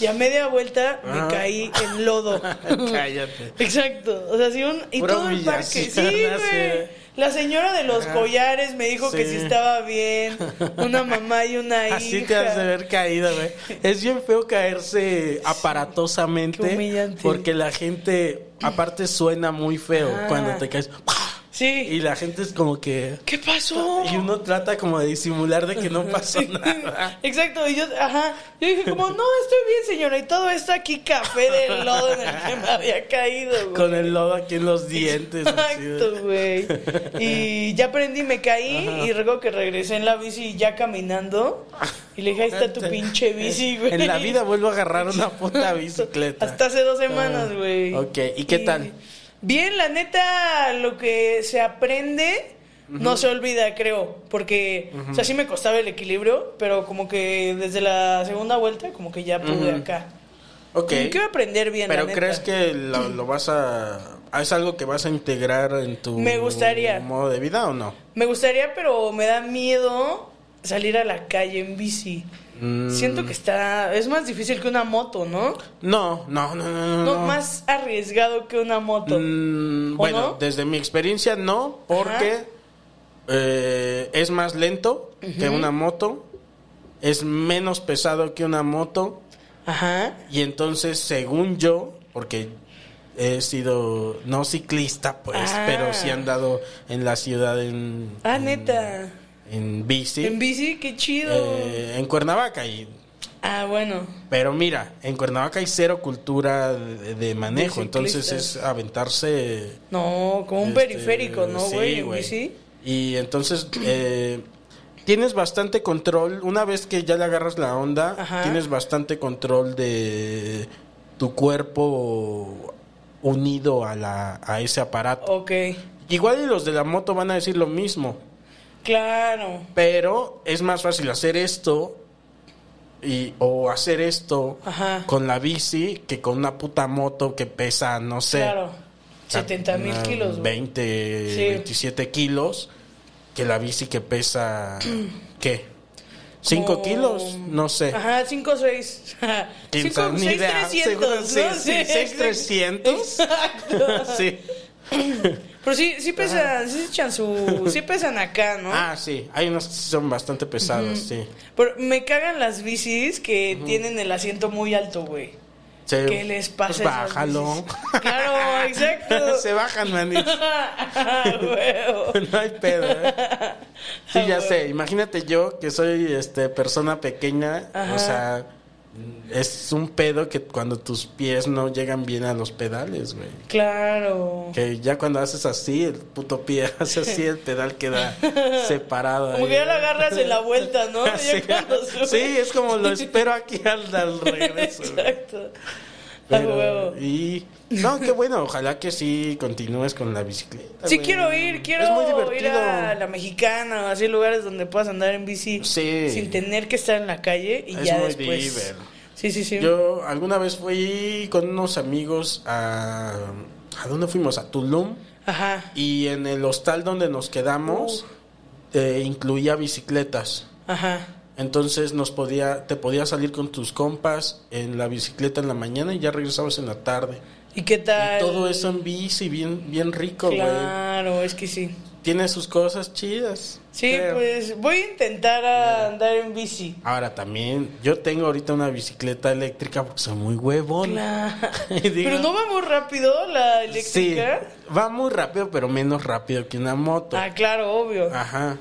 Y a media vuelta Ajá. me caí en lodo. Cállate. Exacto, o sea, sí, un, y Pura todo el parque, sí, sí. güey. La señora de los Ajá. collares me dijo que Sí. estaba bien, una mamá y una hija. Así te has de ver caído, güey. Es bien feo caerse aparatosamente. Humillante. Porque la gente, aparte, suena muy feo Ah. cuando te caes. Sí. Y la gente es como que. ¿Qué pasó? Y uno trata como de disimular de que no pasó nada. Exacto, y yo, ajá, yo dije como, no, estoy bien, señora, y todo esto aquí café del lodo en el que me había caído, güey. Con el lodo aquí en los dientes. Exacto, güey. Y ya aprendí, me caí y luego que regresé en la bici ya caminando. Y le dije, ahí está tu pinche bici, güey. En la vida vuelvo a agarrar una puta bicicleta. Hasta hace dos semanas, Ah, güey. ok, ¿y qué tal? Bien, la neta, lo que se aprende no se olvida, creo. Porque, o sea, sí me costaba el equilibrio, pero como que desde la segunda vuelta, como que ya pude Ujú. acá. Ok. Quiero aprender bien. Pero la neta. crees que lo, lo vas a... ¿Es algo que vas a integrar en tu Me gustaría. modo de vida o no? Me gustaría, pero me da miedo salir a la calle en bici. Mm. Siento que está. Es más difícil que una moto, ¿no? No, no, no, no. No, más arriesgado que una moto. Mm, ¿O bueno, no? desde mi experiencia no, porque eh, es más lento que una moto, es menos pesado que una moto, Ajá. y entonces, según yo, porque he sido no ciclista, pues, Ah. pero sí he andado en la ciudad en, Ah, en- neta. En bici, En bici, qué chido. eh, en Cuernavaca y ah, bueno. pero mira, en Cuernavaca hay cero cultura de, de manejo, De entonces es aventarse No, como un Este, periférico, ¿no, sí, güey? en bici. Y entonces eh, tienes bastante control. Una vez que ya le agarras la onda, Ajá. tienes bastante control de tu cuerpo unido a, la, a ese aparato. Ok. Igual y los de la moto van a decir lo mismo, Claro. pero es más fácil hacer esto y, o hacer esto Ajá. con la bici que con una puta moto que pesa, no sé. Claro. 70 mil kilos. güey. 20, Sí. 27 kilos. Que la bici que pesa, ¿qué? ¿5 Como- kilos? No sé. Ajá, 5 o 6. ¿Quién 5 sabe? Ni 6 idea. 300, Seguro, ¿no? sí, trescientos. sí. Pero sí, sí pesan, sí echan su... Sí pesan acá, ¿no? Ah, sí. Hay unas que son bastante pesadas, sí. Pero me cagan las bicis que tienen el asiento muy alto, güey. Sí. ¿Qué les pasa? Pues bájalo. Claro, exacto. Se bajan, manito. Ah. No hay pedo, ¿eh? Sí, Ah, ya huevo. sé. Imagínate yo que soy este persona pequeña, Ajá. o sea, es un pedo que cuando tus pies no llegan bien a los pedales, güey. Claro. Que ya cuando haces así, el puto pie hace así, el pedal queda separado. Como que ya lo agarras en la vuelta, ¿no? Sí, es como lo espero aquí al, al regreso. Exacto. Pero, y no, qué bueno, ojalá que sí continúes con la bicicleta. Sí güey. quiero ir, quiero es muy ir a la mexicana o así lugares donde puedas andar en bici Sí. sin tener que estar en la calle y Es ya muy después. Sí, sí, sí. Yo alguna vez fui con unos amigos a ¿a dónde fuimos? A Tulum Ajá. y en el hostal donde nos quedamos eh, incluía bicicletas. Ajá. Entonces nos podía, te podías salir con tus compas en la bicicleta en la mañana y ya regresabas en la tarde. ¿Y qué tal? Y todo eso en bici, bien, bien rico, güey. Claro, es que sí. Tiene sus cosas chidas. Sí, creo. pues voy a intentar a andar en bici. Ahora también, yo tengo ahorita una bicicleta eléctrica porque soy muy huevón. Claro. Pero no va muy rápido la Sí, eléctrica. va muy rápido, pero menos rápido que una moto. Ah, claro, obvio. Ajá.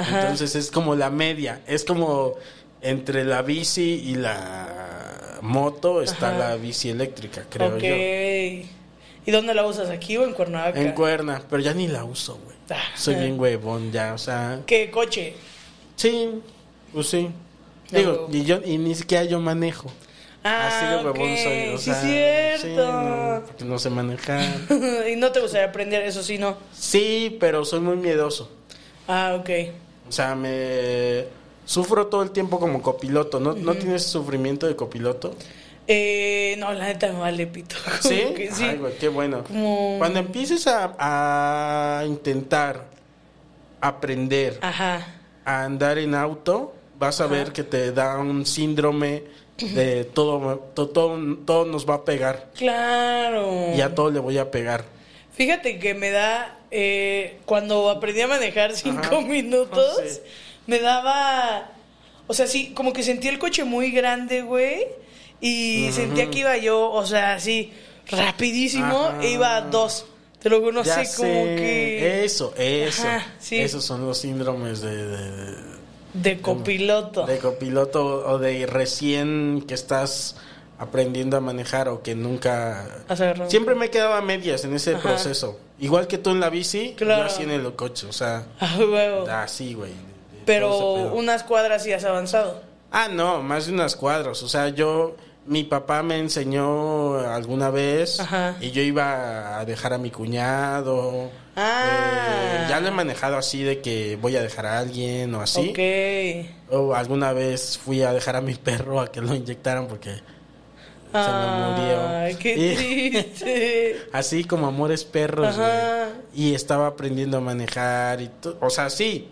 Ajá. Entonces es como la media. Es como entre la bici y la moto está Ajá. la bici eléctrica, creo yo. ¿Y dónde la usas? ¿Aquí o en Cuernavaca? En cuerna, pero ya ni la uso, güey. Ah. Soy bien huevón ya, o sea. ¿Qué coche? Sí, pues sí. Digo, y yo y ni siquiera yo manejo. Ah, Así de huevón soy, o sí, sea, cierto. sí, no, porque no sé manejar. y no te gustaría aprender, eso sí, no. sí, pero soy muy miedoso. Ah, ok. O sea, me sufro todo el tiempo como copiloto. ¿No, ¿no tienes sufrimiento de copiloto? Eh, no, la neta me vale pito. ¿Sí? sí. Ay, güey, qué bueno. Como- Cuando empieces a, a intentar aprender Ajá. a andar en auto, vas a ver que te da un síndrome de todo, to- todo, todo nos va a pegar. Claro. Y a todo le voy a pegar. Fíjate que me da, eh, cuando aprendí a manejar cinco Ajá. minutos, Sí. me daba, o sea, sí, como que sentía el coche muy grande, güey, y sentía que iba yo, o sea, así, rapidísimo, Ajá. e iba a dos. Te lo no Ya sé, como que... Eso, eso. Sí. Esos son los síndromes de- de- de De copiloto. De copiloto o de recién que estás aprendiendo a manejar o que nunca... Siempre me he quedado a medias en ese Ajá. proceso. Igual que tú en la bici, Claro. yo así en el coche. O sea, Ah, así, güey. todo ese Pero unas cuadras sí has avanzado. Ah, no, más de unas cuadras. O sea, yo... Mi papá me enseñó alguna vez Ajá. y yo iba a dejar a mi cuñado. Ah. Eh, ya lo he manejado así de que voy a dejar a alguien o así. Ok. O alguna vez fui a dejar a mi perro a que lo inyectaran porque Ay, se me murió. qué Y- triste. así como Amores Perros, Ajá. güey. Y estaba aprendiendo a manejar y todo. O sea, sí.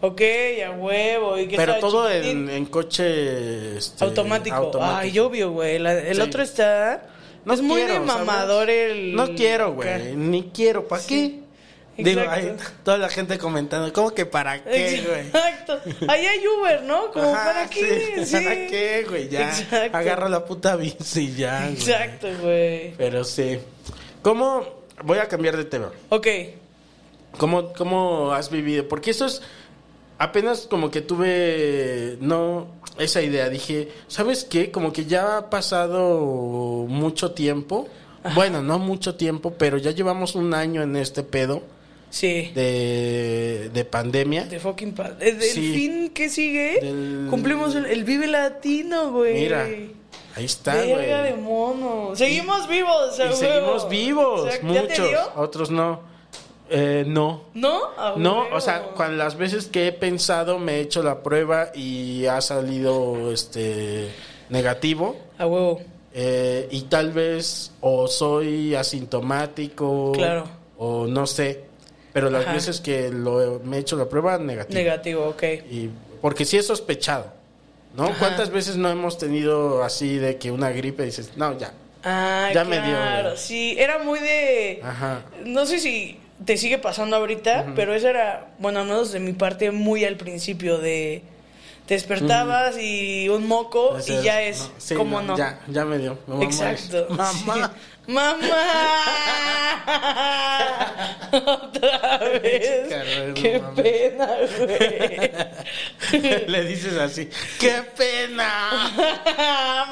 Ok, a huevo. ¿y qué Pero todo en, en coche este, automático. Ay, obvio, güey. El Sí. otro está. No es muy de ¿sabes? mamador el. No quiero, güey. Ni quiero. ¿Para qué? Digo, hay toda la gente comentando, ¿cómo que para qué, güey? Exacto. Ahí hay Uber, ¿no? Como Ajá, para qué. sí, Sí. ¿Para qué, güey? Ya. Exacto. Agarro la puta bici ya. güey. Exacto, güey. Pero sí. ¿Cómo? Voy a cambiar de tema. Ok. ¿Cómo, ¿Cómo has vivido? Porque eso es. Apenas como que tuve. No. Esa idea. Dije, ¿sabes qué? Como que ya ha pasado mucho tiempo. Bueno, no mucho tiempo, pero ya llevamos un año en este pedo Sí. de, de pandemia. De fucking pa- eh, ¿Del Sí. fin que sigue? Del- Cumplimos el, el Vive Latino, güey. Mira, ahí está, Verga de güey. mono. Seguimos vivos, a Y seguimos vivos, Exacto. ¿Ya te muchos. dio? Otros no. Eh, no. ¿No? A No, o sea, cuando las veces que he pensado me he hecho la prueba y ha salido este negativo. A huevo. eh, y tal vez o soy asintomático Claro. o no sé. Pero las Ajá. veces que lo, me he hecho la prueba negativo. Negativo, ok. Y porque sí he sospechado, ¿no? Ajá. ¿Cuántas veces no hemos tenido así de que una gripe dices, no, ya? Ah, Ya me dio, claro. sí, era muy de... Ajá. No sé si te sigue pasando ahorita, pero eso era, bueno, al menos de mi parte, muy al principio de... Te despertabas y un moco y ya es, no, sí, ¿cómo no? Ya, ya me dio. Mamá, Exacto. Mamá. Sí. ¡Mamá! Otra vez. ¡Qué pena, güey! Le dices así, ¡qué pena!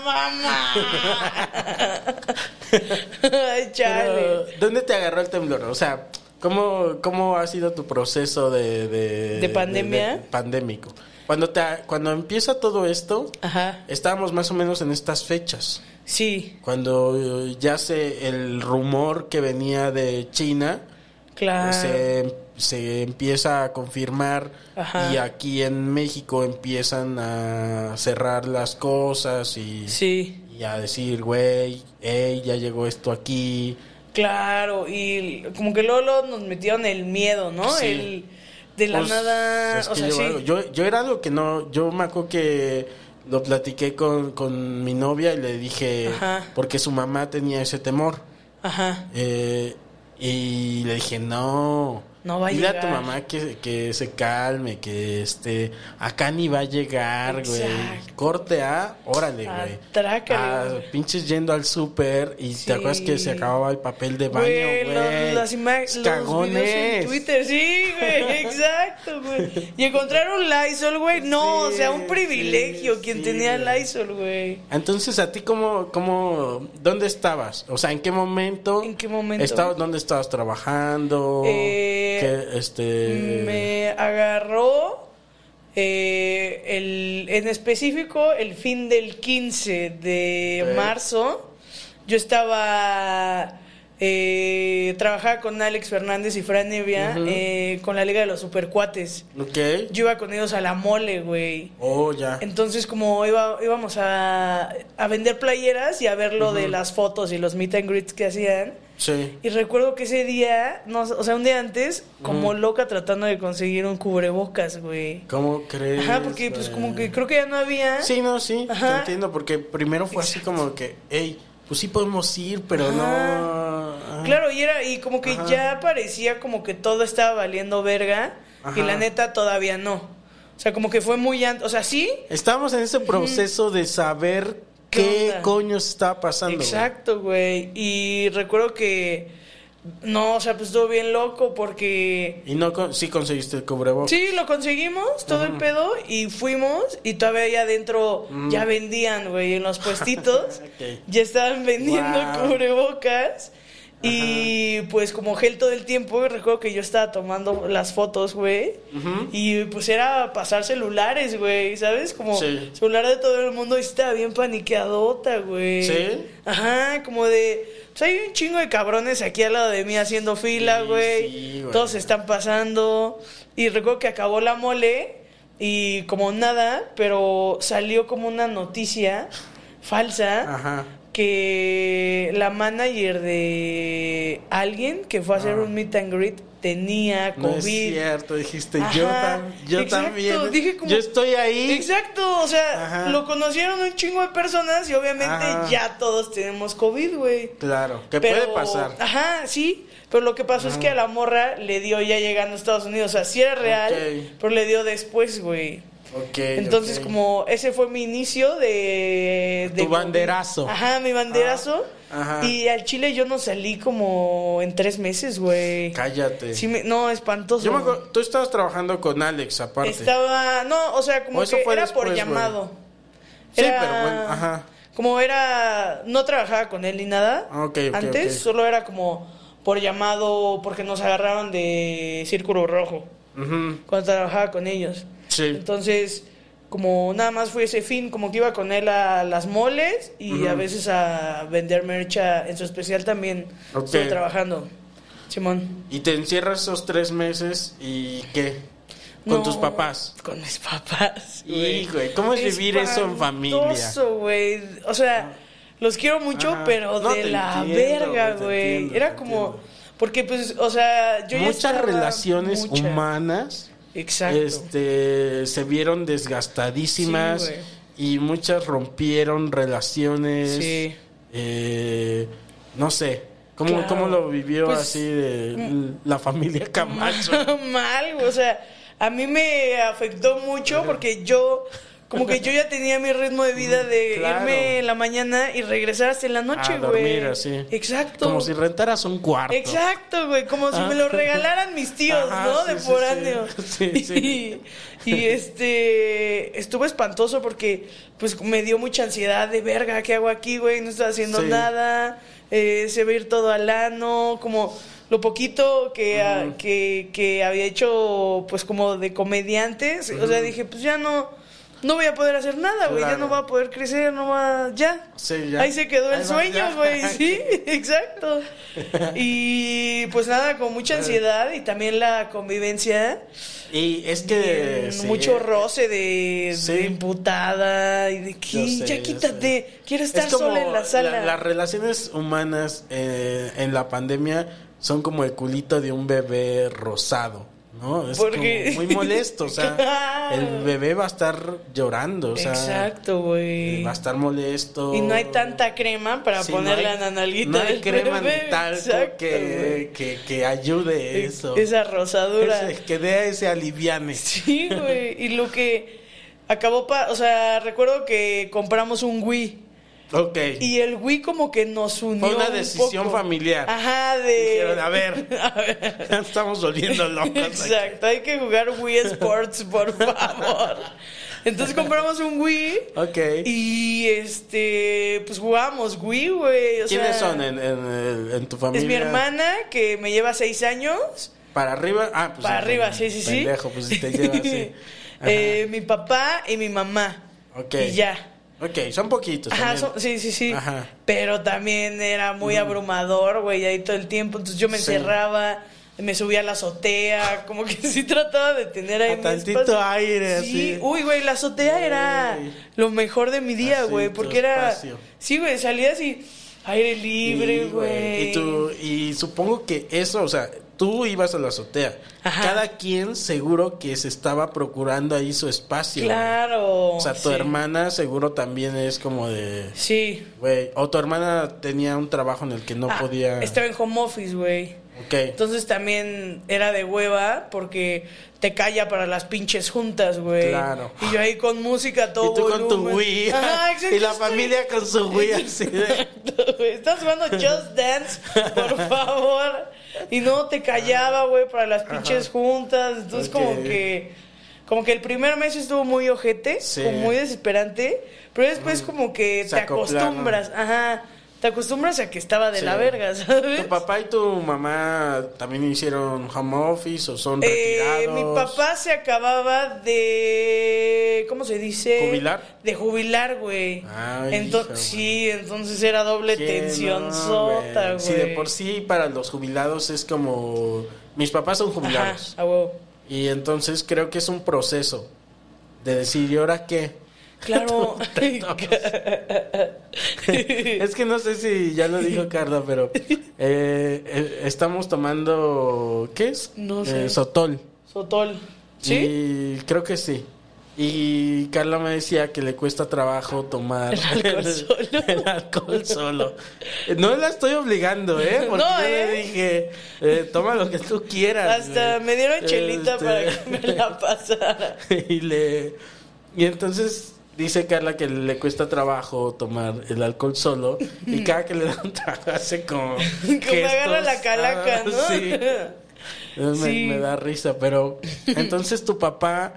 ¡Mamá! Ay, chale. Pero, ¿Dónde te agarró el temblor? O sea, ¿cómo, cómo ha sido tu proceso de... ¿De, ¿De pandemia? de- de pandémico. Cuando, te, cuando empieza todo esto, Ajá. estábamos más o menos en estas fechas. Sí, Cuando eh, ya se el rumor que venía de China claro. se, se empieza a confirmar Ajá. y aquí en México empiezan a cerrar las cosas y, Sí, y a decir, güey, hey, ya llegó esto aquí. claro. Y como que luego, luego nos metieron el miedo, ¿no? Sí. El de la Pues, nada. o sea, yo, sí. yo, yo era algo que no, yo me acuerdo que lo platiqué con, con mi novia y le dije, Ajá. porque su mamá tenía ese temor. Ajá. Eh, y le dije, no. No va a Dile a tu llegar. mamá que, que se calme, que este, acá ni va a llegar, güey. Corte A, órale, güey. Ah, pinches yendo al súper y Sí. te acuerdas que se acababa el papel de baño, Güey, las imágenes, los Cagones. videos en Twitter, sí, güey, exacto, güey. Y encontrar un Lysol, güey, no, Sí, o sea, un privilegio sí, quien tenía. Lysol, güey. Entonces, ¿a ti cómo, cómo, dónde estabas? O sea, ¿en qué momento? ¿En qué momento? Estabas, ¿Dónde estabas trabajando? Eh, ¿Qué, este... Me agarró eh, el, en específico el fin del 15 de marzo. Yo estaba eh, trabajaba con Alex Fernández y Fran Nevia eh, con la Liga de los Supercuates. Ok. Yo iba con ellos a la mole, güey. Oh, ya. Entonces, como iba, íbamos a, a vender playeras y a ver lo de las fotos y los meet and greets que hacían. Sí. Y recuerdo que ese día, no, o sea, un día antes, como loca tratando de conseguir un cubrebocas, güey. ¿Cómo crees? Ajá, porque pues como que creo que ya no había. Sí, no, sí, te entiendo, porque primero fue así como que, hey, pues sí podemos ir, pero no... Claro, y era, y como que ya parecía como que todo estaba valiendo verga. Y la neta todavía no. O sea, como que fue muy antes. O sea, sí. Estábamos en ese proceso de saber ¿Qué coño estaba pasando. Exacto, güey. Y recuerdo que. No, o sea, pues estuvo bien loco porque. Y no, con- sí conseguiste el cubrebocas. Sí, lo conseguimos, todo el pedo, y fuimos, y todavía ahí adentro ya vendían, güey, en los puestitos, Ok. ya estaban vendiendo Wow. cubrebocas, y pues como gel todo el tiempo, recuerdo que yo estaba tomando las fotos, güey, y pues era pasar celulares, güey, ¿sabes? Como Sí. celular de todo el mundo, y estaba bien paniqueadota, güey. ¿Sí? Ajá, como de... Pues hay un chingo de cabrones aquí al lado de mí haciendo fila, Sí, güey. sí, güey. Todos están pasando. Y recuerdo que acabó la mole y como nada, pero salió como una noticia falsa Ajá. Que la manager de alguien que fue a hacer un meet and greet tenía COVID. Ah. No es cierto, dijiste, Ajá, yo, tam- yo exacto, también. dije como- yo estoy ahí. Exacto, o sea, Ajá. lo conocieron un chingo de personas y obviamente Ajá. ya todos tenemos COVID, güey. Claro, que puede pasar. Ajá, sí. Pero lo que pasó es que a la morra le dio ya llegando a Estados Unidos. O sea, sí era real, pero le dio después, güey. Ok, Entonces, como ese fue mi inicio de... de Tu banderazo. Ajá, mi banderazo. Ajá. Y al Chile yo no salí como en tres meses, güey. Cállate. Sí me- no, espantoso. Yo me acuerdo, tú estabas trabajando con Alex aparte. Estaba... No, o sea, como O eso que fue era después, por llamado. Sí, Era- pero bueno, ajá. Como era... No trabajaba con él ni nada. Ah, ok, ok, Antes solo era como por llamado porque nos agarraron de Círculo Rojo. Ujú, Cuando trabajaba con ellos. Sí. Entonces, como nada más fue ese fin, como que iba con él a las moles y a veces a vender mercha en su especial también. Ok. Estuve trabajando. Simón. Y te encierras esos tres meses y ¿qué? Con No, tus papás. Con mis papás. Güey, ¿cómo es vivir eso en familia? Güey. O sea, los quiero mucho, Ajá. pero No, de la entiendo, verga, güey, Era como. Porque, pues, o sea, yo Muchas relaciones humanas Exacto. este, se vieron desgastadísimas Sí, y muchas rompieron relaciones. Sí. eh, no sé. ¿Cómo, Claro. ¿Cómo lo vivió Pues, así de la familia Camacho? Mal, o sea, a mí me afectó mucho porque yo, como que yo ya tenía mi ritmo de vida de Claro. irme en la mañana y regresar hasta en la noche, güey. dormir así. Exacto. Como si rentaras un cuarto. Exacto, güey, como si me lo regalaran mis tíos, Ajá, ¿no? sí, de sí, foráneo. sí. Sí, sí. Y, y, este estuvo espantoso porque pues me dio mucha ansiedad de verga, ¿qué hago aquí, güey? No estoy haciendo nada. eh, se va a ir todo al ano, como lo poquito que, ah, que, que había hecho pues como de comediantes, o sea, dije, pues ya no no voy a poder hacer nada, güey, ya no va a poder crecer, no va, ya. Sí, ya. Ahí se quedó el Ahí sueño, güey, sí, exacto. Y pues nada, con mucha ansiedad y también la convivencia. Y es que... Sí, mucho roce de, Sí. de imputada y de que sé, ya quítate, quiero estar Es sola en la sala. las relaciones humanas eh, en la pandemia son como el culito de un bebé rosado, ¿no? Es Porque- muy molesto, o sea, Claro. el bebé va a estar llorando, o sea, Exacto, güey. va a estar molesto. Y no hay tanta crema para Sí, ponerle no hay- a la nalguita No hay crema bebé. talco Exacto, que, que, que ayude eso. Esa rosadura. Ese- que dé ese aliviane. Sí, güey. Y lo que acabó, pa o sea, recuerdo que compramos un Wii. Ok. Y el Wii como que nos unió. Fue una un decisión familiar. Ajá, de. Dijeron, a ver, A ver. ya estamos volviendo locos. aquí. Exacto, hay que jugar Wii Sports, por favor. Entonces compramos un Wii. Ok. Y este, pues jugamos Wii, güey. ¿Quiénes sea, son en, en, el- en tu familia? Es mi hermana que me lleva seis años. ¿Para arriba? Ah, pues. para sí, arriba, sí, sí, sí. Pendejo, pues si te lleva así. Ajá. Eh, mi papá y mi mamá. Ok. Y ya. Ok, son poquitos. Ajá, son- sí, sí, sí. Ajá. Pero también era muy abrumador, güey, ahí todo el tiempo. Entonces yo me Sí. encerraba, me subía a la azotea, como que sí trataba de tener ahí A tantito aire, Sí, así. uy, güey, la azotea era lo mejor de mi día, Así, güey, porque era... espacio. Sí, güey, salías y aire libre, Sí, güey. Y, tú, y supongo que eso, o sea, tú ibas a la azotea. Ajá. Cada quien seguro que se estaba procurando ahí su espacio. Claro. O sea, tu sí. hermana seguro también es como de... Sí. Güey, o tu hermana tenía un trabajo en el que no Ah, podía... Estaba en home office, güey. Entonces también era de hueva porque te calla para las pinches juntas, güey. Claro. Y yo ahí con música todo y tú con tu. Wii. Ajá, exacto, y la estoy- familia con su Wii así de... Estás jugando Just Dance, por favor. Y no te callaba, güey, para las pinches juntas. Entonces como que como que el primer mes estuvo muy ojete, Sí. como muy desesperante, pero después como que Se te acostumbras, ajá. Te acostumbras a que estaba de Sí. la verga, ¿sabes? ¿Tu papá y tu mamá también hicieron home office o son Eh, retirados? mi papá se acababa de. ¿Cómo se dice? ¿Jubilar? De jubilar, güey. Ay, Ento- hija, sí, entonces era doble tensión No, sota, güey. Sí, de por sí para los jubilados es como... Mis papás son Ajá, jubilados. a huevo. Y entonces creo que es un proceso de decir, ¿y ahora qué? Claro. es que no sé si ya lo dijo Carla, pero eh, eh, estamos tomando, ¿qué es? No sé. Eh, sotol. Sotol. ¿Sí? Y creo que sí. Y Carla me decía que le cuesta trabajo tomar El alcohol solo. el alcohol solo. No la estoy obligando, ¿eh? Porque No, yo le ¿eh? dije, eh, toma lo que tú quieras. Hasta güey. me dieron chelita Este, para que me la pasara. y le y entonces dice Carla que le cuesta trabajo tomar el alcohol solo y cada que le da un trago hace como Que me agarra la calaca, Ah, ¿no? sí. Me- Sí. Me, da risa pero entonces tu papá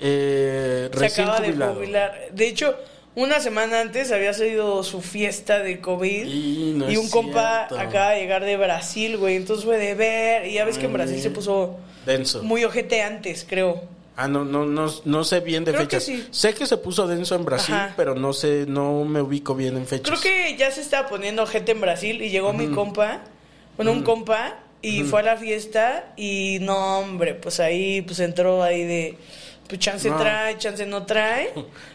eh, Se recién acaba jubilado de jubilar. De hecho, una semana antes había sido su fiesta de COVID. Y no un compa cierto. acaba de llegar de Brasil, güey. Entonces fue de ver. Y ya ves que en Brasil se puso denso muy ojete antes, creo. Ah no no no no sé bien de Creo que fechas sí. sé que se puso denso en Brasil Ajá. pero no sé no me ubico bien en fechas Creo que ya se estaba poniendo ojete en Brasil. Y llegó mi compa. Bueno, un compa. Y fue a la fiesta. Y no, hombre, pues ahí pues entró ahí de. Pues chance No. trae, chance no trae.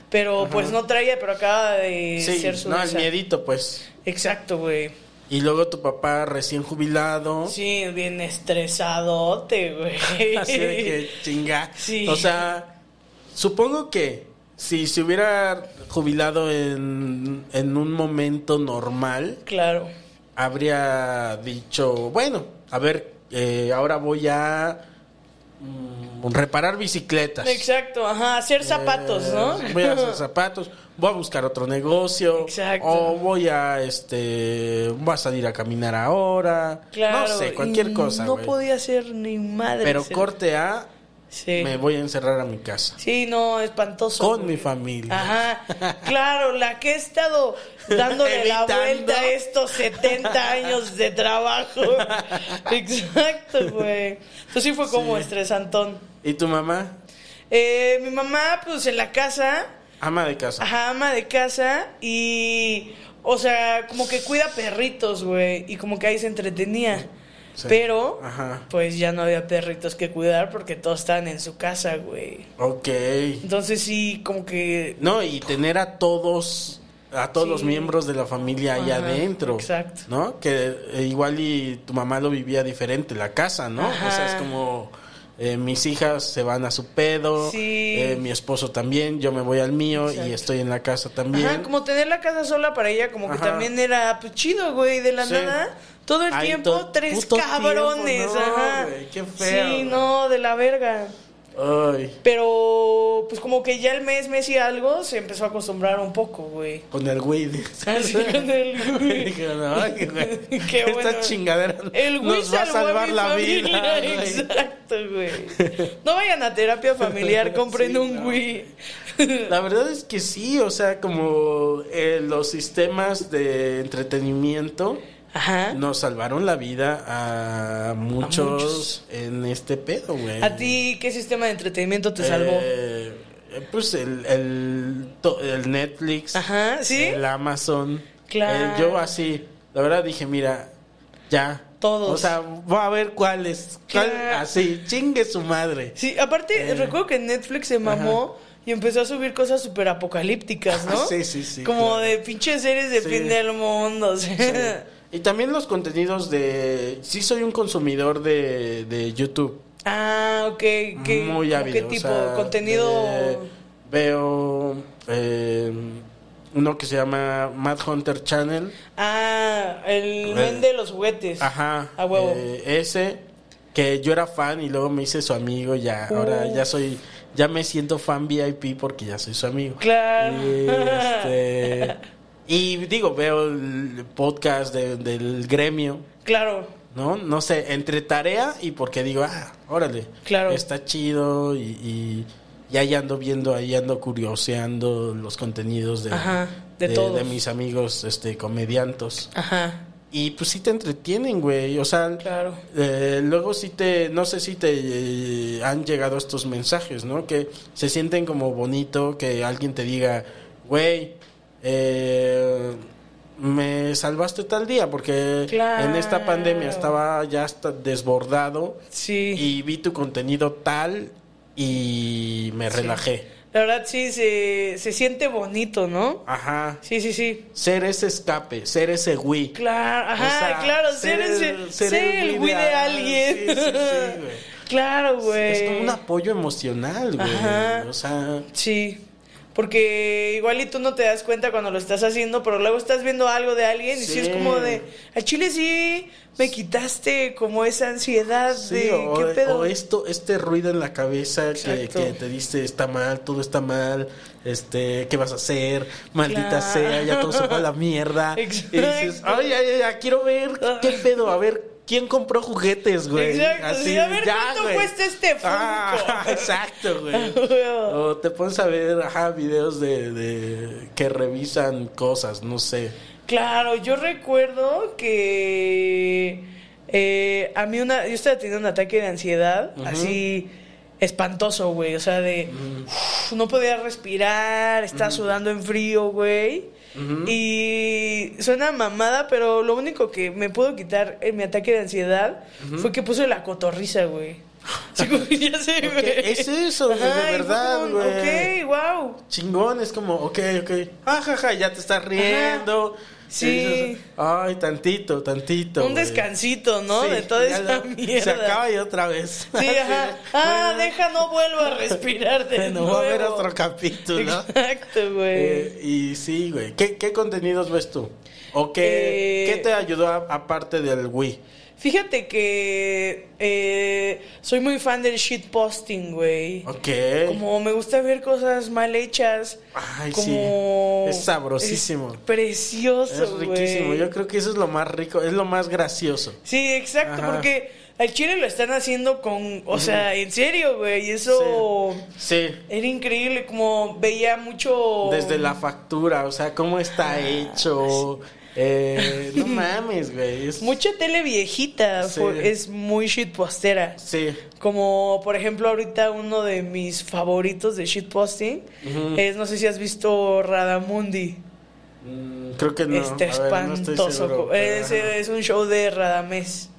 Pero pues no traía, pero acaba de sí ser su no el miedito pues Exacto, güey. Y luego tu papá recién jubilado Sí, bien estresadote, güey. Así de que chinga. Sí. O sea, supongo que si se hubiera jubilado en, en un momento normal, Claro. habría dicho, bueno, a ver, eh, ahora voy a mm, reparar bicicletas. Exacto, ajá, hacer zapatos, ¿no? Eh, Voy a hacer zapatos, voy a buscar otro negocio. Exacto. O voy a, este, voy a salir a caminar ahora. Claro. No sé, cualquier cosa, No podía ser ni madre. Pero ser- corte A, Sí. me voy a encerrar a mi casa. Sí, no, espantoso. Con mi familia. Ajá, claro, la que he estado dándole la vuelta a estos 70 años de trabajo. Exacto, güey. Entonces sí fue como Sí. estresantón. ¿Y tu mamá? Eh, mi mamá, pues en la casa, Ama de casa. Ajá, ama de casa y, o sea, como que cuida perritos, güey, y como que ahí se entretenía. Sí. Pero, Ajá. pues ya no había perritos que cuidar porque todos estaban en su casa, güey. Ok. Entonces sí, como que... No, y tener a todos, a todos Sí. los miembros de la familia ahí Ajá, adentro. exacto. ¿No? Que eh, igual y tu mamá lo vivía diferente, la casa, ¿no? Ajá. O sea, es como... eh, mis hijas se van a su pedo, Sí. eh, mi esposo también, yo me voy al mío Exacto. y estoy en la casa también. Ajá, como tener la casa sola para ella, como que Ajá. también era pues, chido, güey, de la Sí. nada. Todo el Ay, tiempo, to- tres cabrones, tiempo, no, ajá. güey, qué feo, Sí, no, de la verga. Ay, Pero, pues como que ya el mes, mes y algo, se empezó a acostumbrar un poco, güey. con el güey. Así con el güey. "Ay, güey, Qué esta bueno. chingadera El güey nos va a salvar la familia. vida. güey". Exacto, güey. No vayan a terapia familiar, compren Sí, un no. güey. La verdad es que sí, o sea, como eh, los sistemas de entretenimiento Ajá. nos salvaron la vida a muchos, muchos. en este pedo, güey. ¿A ti qué sistema de entretenimiento te salvó? Eh, pues el, el, Netflix, Ajá, ¿sí? el Amazon. Claro. Eh, yo así, la verdad dije, mira, ya. Todos. O sea, voy a ver cuál es. cuál- así, chingue su madre. Sí, aparte, Eh. recuerdo que Netflix se mamó y empezó a subir cosas súper apocalípticas, ¿no? Sí, sí, sí, Como claro. de pinches series de Sí. fin del mundo. Sí. Y también los contenidos de... Sí soy un consumidor de, de YouTube. Ah, ok. ¿Qué, muy ávido. ¿Qué o tipo? sea, ¿Contenido? de- veo eh, uno que se llama Mad Hunter Channel. Ah, el Eh, men de los juguetes. Ajá. A huevo. eh, ese, que yo era fan y luego me hice su amigo. Ya, ahora Uf. ya soy... Ya me siento fan VIP porque ya soy su amigo. Claro. Y, este, y digo, veo el podcast de- del gremio. Claro. ¿no? No sé, entre tarea y porque digo, ah, órale, Claro. está chido y, y, y ahí ando viendo, ahí ando curioseando los contenidos de, Ajá, de todos. mis amigos este comediantos. Ajá. Y pues sí te entretienen, güey, o sea, Claro. eh, luego sí te, no sé si te eh, han llegado estos mensajes, ¿no? Que se sienten como bonito que alguien te diga, güey, eh, me salvaste tal día porque Claro. en esta pandemia estaba ya hasta desbordado Sí. y vi tu contenido tal y me relajé. La verdad sí se, se siente bonito, ¿no? Ajá. Sí, sí, sí. Ser ese escape, ser ese Wii. Claro, ajá, O sea, claro, ser, ser ese, ser, ser el güey de de alguien. alguien. Sí, sí, sí, güey. claro, güey. Es como un apoyo emocional, güey. Ajá. O sea, Sí. Porque igual y tú no te das cuenta cuando lo estás haciendo, pero luego estás viendo algo de alguien y sí, Sí. es como de, al chile sí me quitaste como esa ansiedad sí, de, o, ¿qué pedo? o esto, este ruido en la cabeza que, que te dice está mal, todo está mal, este, ¿qué vas a hacer? Maldita Claro. sea, ya todo se fue a la mierda. Exacto. Y dices, ay, ay, ay, quiero ver qué pedo, a ver. ¿Quién compró juguetes, güey? Exacto, sí, a ver cuánto güey. cuesta este Funko. Ah, exacto, güey. O te pones a ver, ajá, videos de, de que revisan cosas, no sé. Claro, yo recuerdo que eh, a mí una, yo estaba teniendo un ataque de ansiedad, así espantoso, güey, o sea, de uf, no podía respirar, estaba sudando en frío, güey. Y suena mamada, pero lo único que me pudo quitar en mi ataque de ansiedad fue que puse la cotorriza, güey. Sí, ya sé, güey. es eso, güey, de verdad, güey. Ok, wow. Chingón, es como, ok, ok. Ajaja, ya te estás riendo. Sí. Ay, tantito, tantito. Un descansito, ¿no? Sí, de toda esa lo- mierda. Se acaba y otra vez. Sí, ajá. Ah, Bueno, deja, no vuelvo a respirar de nuevo. va a haber otro capítulo. Exacto, güey. Eh, y sí, güey. ¿Qué, ¿Qué contenidos ves tú? ¿O qué, Eh, qué te ayudó aparte del Wii? Fíjate que eh, soy muy fan del shitposting, güey. Ok. Como me gusta ver cosas mal hechas. Ay, como sí. Es sabrosísimo. es precioso, Es riquísimo. Yo creo que eso es lo más rico, es lo más gracioso. Sí, exacto, Ajá. porque al chile lo están haciendo con, o sea, en serio, güey, y eso Sí. era increíble, como veía mucho... Desde la factura, o sea, cómo está hecho. Eh, no mames, güey. es- Mucha tele viejita Sí. es muy shitpostera. Sí. Como por ejemplo ahorita uno de mis favoritos de shitposting es, no sé si has visto Radamundi. Mm, creo que no. este A ver, no estoy espantoso. seguro, co- pero- es, es un show de Radamés.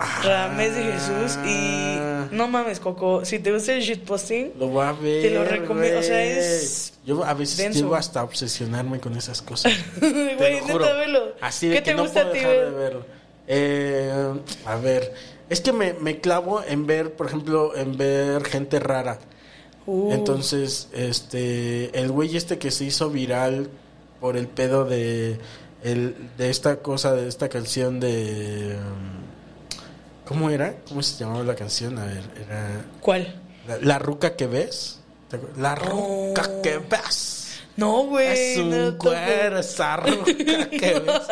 Ah. Radamés de Jesús y no mames, Coco, si te gusta el shitposting, Lo voy a ver. Te lo recomiendo, o sea, es Yo a veces denso. llego hasta a obsesionarme con esas cosas. güey, neta velo. Así de ¿Qué que te no gusta puedo a ti dejar de ver? verlo. Eh, a ver, es que me, me clavo en ver, por ejemplo, en ver gente rara. Uh, Entonces, este, el güey este que se hizo viral por el pedo de, el, de esta cosa, de esta canción de... um, ¿Cómo era? ¿Cómo se llamaba la canción? A ver, era... ¿Cuál? La, la ruca que ves. La ruca Oh. que ves. No, güey. Es un no, cuero, esa ruca que ves.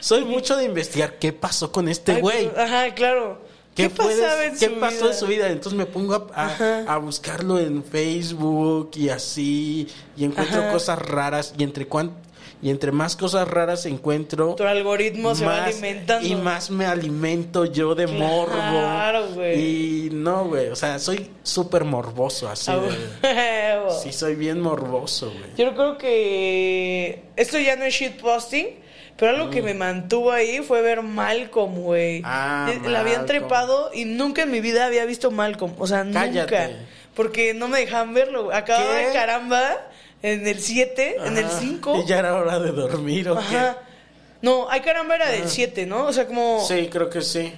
Soy mucho de investigar qué pasó con este güey. pero- Ajá, claro. ¿Qué, ¿Qué, puedes- en qué su pasó vida? en su vida? Entonces me pongo a, Ajá. a, a buscarlo en Facebook y así, y encuentro Ajá. cosas raras, y entre cuan- y entre más cosas raras encuentro, Tu algoritmo se va más- alimentando. y más me alimento yo de Claro, morbo. güey. Y no, güey, o sea, soy súper morboso así. Ah, de- sí, soy bien morboso, güey. Yo creo que esto ya no es shitposting, pero algo que me mantuvo ahí fue ver Malcolm, güey. Mm. Ah, Eh, La habían trepado y nunca en mi vida había visto Malcolm. O sea, Cállate. nunca. Porque no me dejaban verlo. Acababa de caramba en el 7, en el Ajá. 5. Y ya era hora de dormir, ¿o Ajá. No, hay caramba era del 7, ¿no? O sea, como qué? Sí, creo que sí.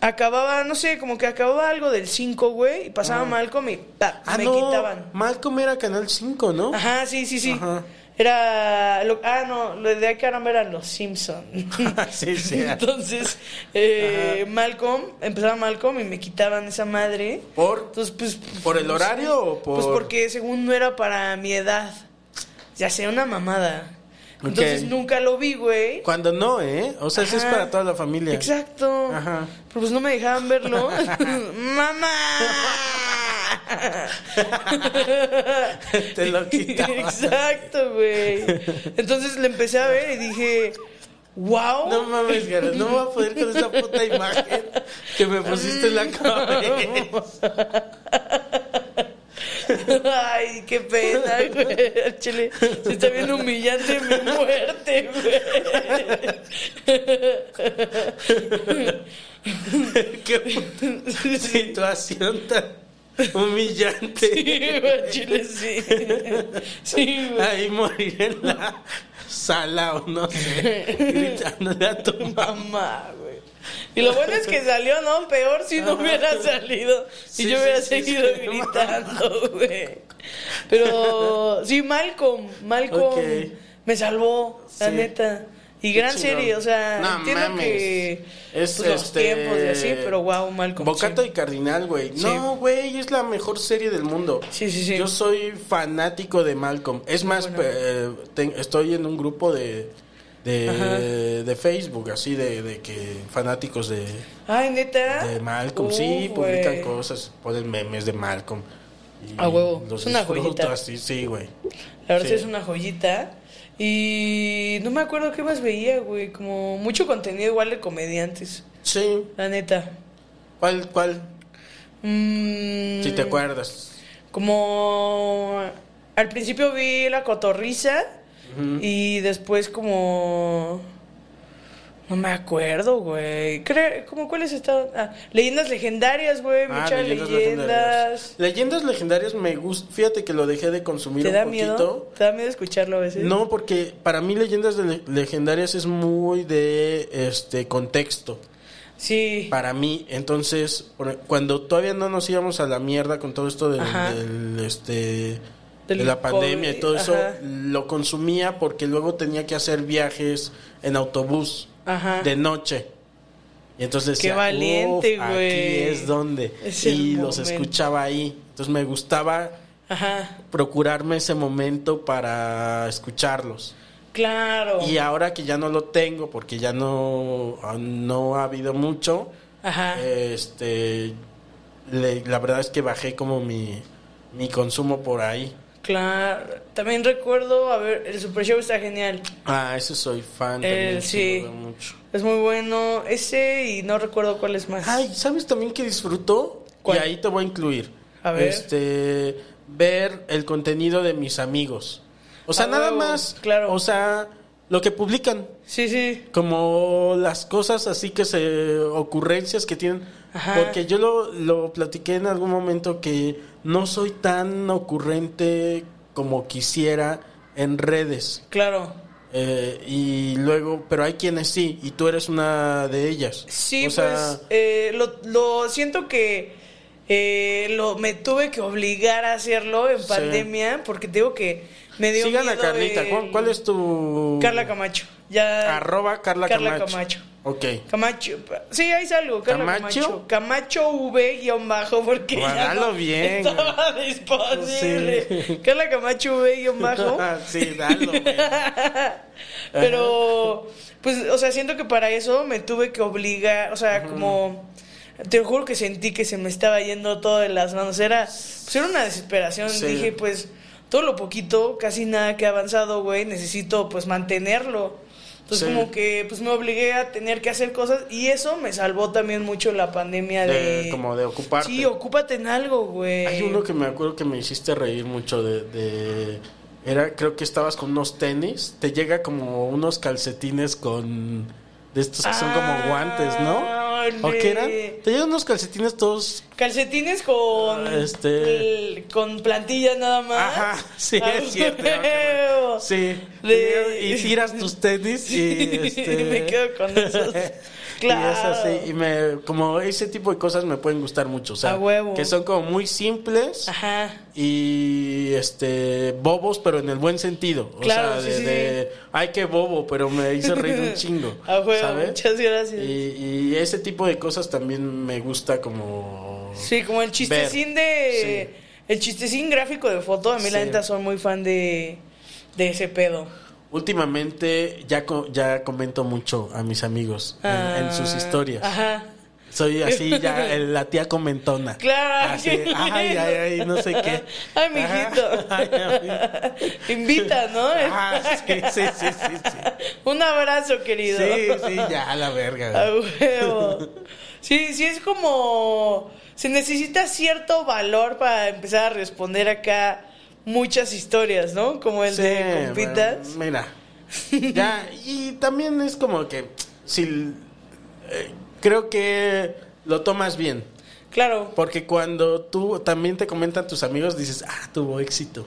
acababa, no sé, como que acababa algo del 5, güey, y pasaba Malcolm y pa, Ah, me no, quitaban. Malcolm era Canal 5, ¿no? Ajá, sí, sí, sí. Ajá. Era. Lo, ah, no, lo de caramba eran los Simpson. sí, sí. Entonces, eh, Malcolm, empezaba Malcolm y me quitaban esa madre. ¿Por? Entonces, pues. ¿Por el no horario sé. o por...? Pues porque según no era para mi edad. Ya sea una mamada. Entonces nunca lo vi, güey. Cuando no, ¿eh? O sea, eso es para toda la familia. Exacto. Ajá. Pero pues no me dejaban verlo. ¡Mamá! Te lo quitaban. Exacto, güey. Entonces le empecé a ver y dije, wow. No mames, Gareth, no me voy a poder con esa puta imagen que me pusiste en la cabeza. Ay, qué pena, güey. Chile, se está viendo humillante mi muerte, güey. Qué situación tan... humillante. Sí, güey, chile sí. Sí, güey. Ahí morir en la sala o no sé, gritándole a tu. Mamá, güey. Y lo bueno es que salió, ¿no? Peor si no hubiera salido. Sí, y yo hubiera sí, seguido sí. gritando, güey. Pero sí, Malcolm, Malcolm me salvó, la neta. Y Qué gran serie, o sea, No entiendo mames. que Es pues, los este, tiempos y así, pero wow, Malcolm. Bocato sí. y Cardinal, güey. Sí. No, güey, es la mejor serie del mundo. Sí, sí, sí. Yo soy fanático de Malcolm. Es más, eh, estoy en un grupo de. De, de Facebook, así de, de que fanáticos de, Ay, neta. de Malcolm, sí, güey. publican cosas, ponen memes de Malcolm. Y huevo, es una joyita. así, sí, güey. La verdad Sí. sí es una joyita. Y no me acuerdo qué más veía, güey. Como mucho contenido igual de comediantes. Sí, La neta. ¿cuál, cuál? Mm, Si te acuerdas. Como al principio vi la cotorriza y después como no me acuerdo, güey. ¿Cómo cuáles estaban? Ah, leyendas legendarias, güey, Ah, muchas leyendas. Leyendas legendarias me gusta. Fíjate que lo dejé de consumir ¿Te un da poquito. miedo? ¿Te da miedo escucharlo a veces? No, porque para mí leyendas de le- legendarias es muy de este contexto. Sí. Para mí, entonces, cuando todavía no nos íbamos a la mierda con todo esto del, del, este de la pandemia y todo eso, ajá. lo consumía porque luego tenía que hacer viajes en autobús Ajá. de noche. Y entonces Qué decía, valiente, "Uf, güey. Aquí es donde. Es y los momento. escuchaba ahí. Entonces me gustaba Ajá. procurarme ese momento para escucharlos. Claro. Y ahora que ya no lo tengo, porque ya no, no ha habido mucho, Ajá. este, le- la verdad es que bajé como mi, mi consumo por ahí. Claro. También recuerdo, a ver, el Super Show está genial. Ah, ese soy fan Eh, también. sí. mucho. Es muy bueno. Ese y no recuerdo cuál es más. Ay, ¿sabes también que disfruto? ¿Cuál? Y ahí te voy a incluir. A ver. Este, ver el contenido de mis amigos. O sea, A nada más. claro. O sea, lo que publican. Sí, sí. como las cosas así que se ocurrencias que tienen Ajá. porque yo lo, lo platiqué en algún momento que no soy tan ocurrente como quisiera en redes Claro. Eh, y luego pero hay quienes sí y tú eres una de ellas Sí, o sea pues eh, lo, lo siento que eh, lo me tuve que obligar a hacerlo en Sí. pandemia porque digo que me dio sigan a Carlita el- ¿Cuál, es tu Carla Camacho. Ya arroba Carla, Carla Camacho. Camacho. ok Camacho. Sí, ahí salgo. Carla ¿Camacho? Camacho. Camacho V guion bajo porque ya Guárdalo no bien. estaba disponible. Sí. Carla Camacho V guion bajo. sí dalo. Pero, pues, o sea, siento que para eso me tuve que obligar, o sea, como, te juro que sentí que se me estaba yendo todo de las manos. Era, pues era una desesperación. Sí. Dije, pues, todo lo poquito, casi nada que ha avanzado, güey, necesito, pues, mantenerlo. Entonces, Sí. como que, pues, me obligué a tener que hacer cosas y eso me salvó también mucho la pandemia de... De- como de ocuparte. Sí, ocúpate en algo, güey. Hay uno que me acuerdo que me hiciste reír mucho de, de- era creo que estabas con unos tenis, te llega como unos calcetines con de estos que son como Ah, guantes, ¿no? ¿O le- qué eran? Te llegan unos calcetines todos Calcetines con Este- el- con plantilla nada más. Ajá, sí, Ah, es cierto. Sí. De- Y tiras tus tenis y este me quedo con esos. Y es Claro. así, y me, como ese tipo de cosas me pueden gustar mucho, o sea, A huevo. que son como muy simples Ajá. y este bobos pero en el buen sentido o Claro, sea sí, de, sí, de, ay qué bobo pero me hizo reír un chingo A huevo, ¿sabes? muchas gracias. y, y ese tipo de cosas también me gusta como Sí, como el chistecín de el chistecín gráfico de foto, a mí la neta soy muy fan de de ese pedo. Últimamente ya co- ya comento mucho a mis amigos en, en sus Ah, historias Ajá. soy así ya el- la tía comentona Claro. Así, ay, ay, ay, no sé qué. Ay, mijito. Ajá. Ay, ay. Invita, ¿no? Ah, sí, sí, sí, sí, sí. Un abrazo, querido. Sí, sí, ya, a la verga. A huevo. Sí, sí, es como. Se necesita cierto valor para empezar a responder acá muchas historias, ¿no? Como el Sí, de compitas. bueno, Mira, ya, y también es como que, si, eh, creo que lo tomas bien. Claro. Porque cuando tú también te comentan tus amigos, dices, ah, tuvo éxito.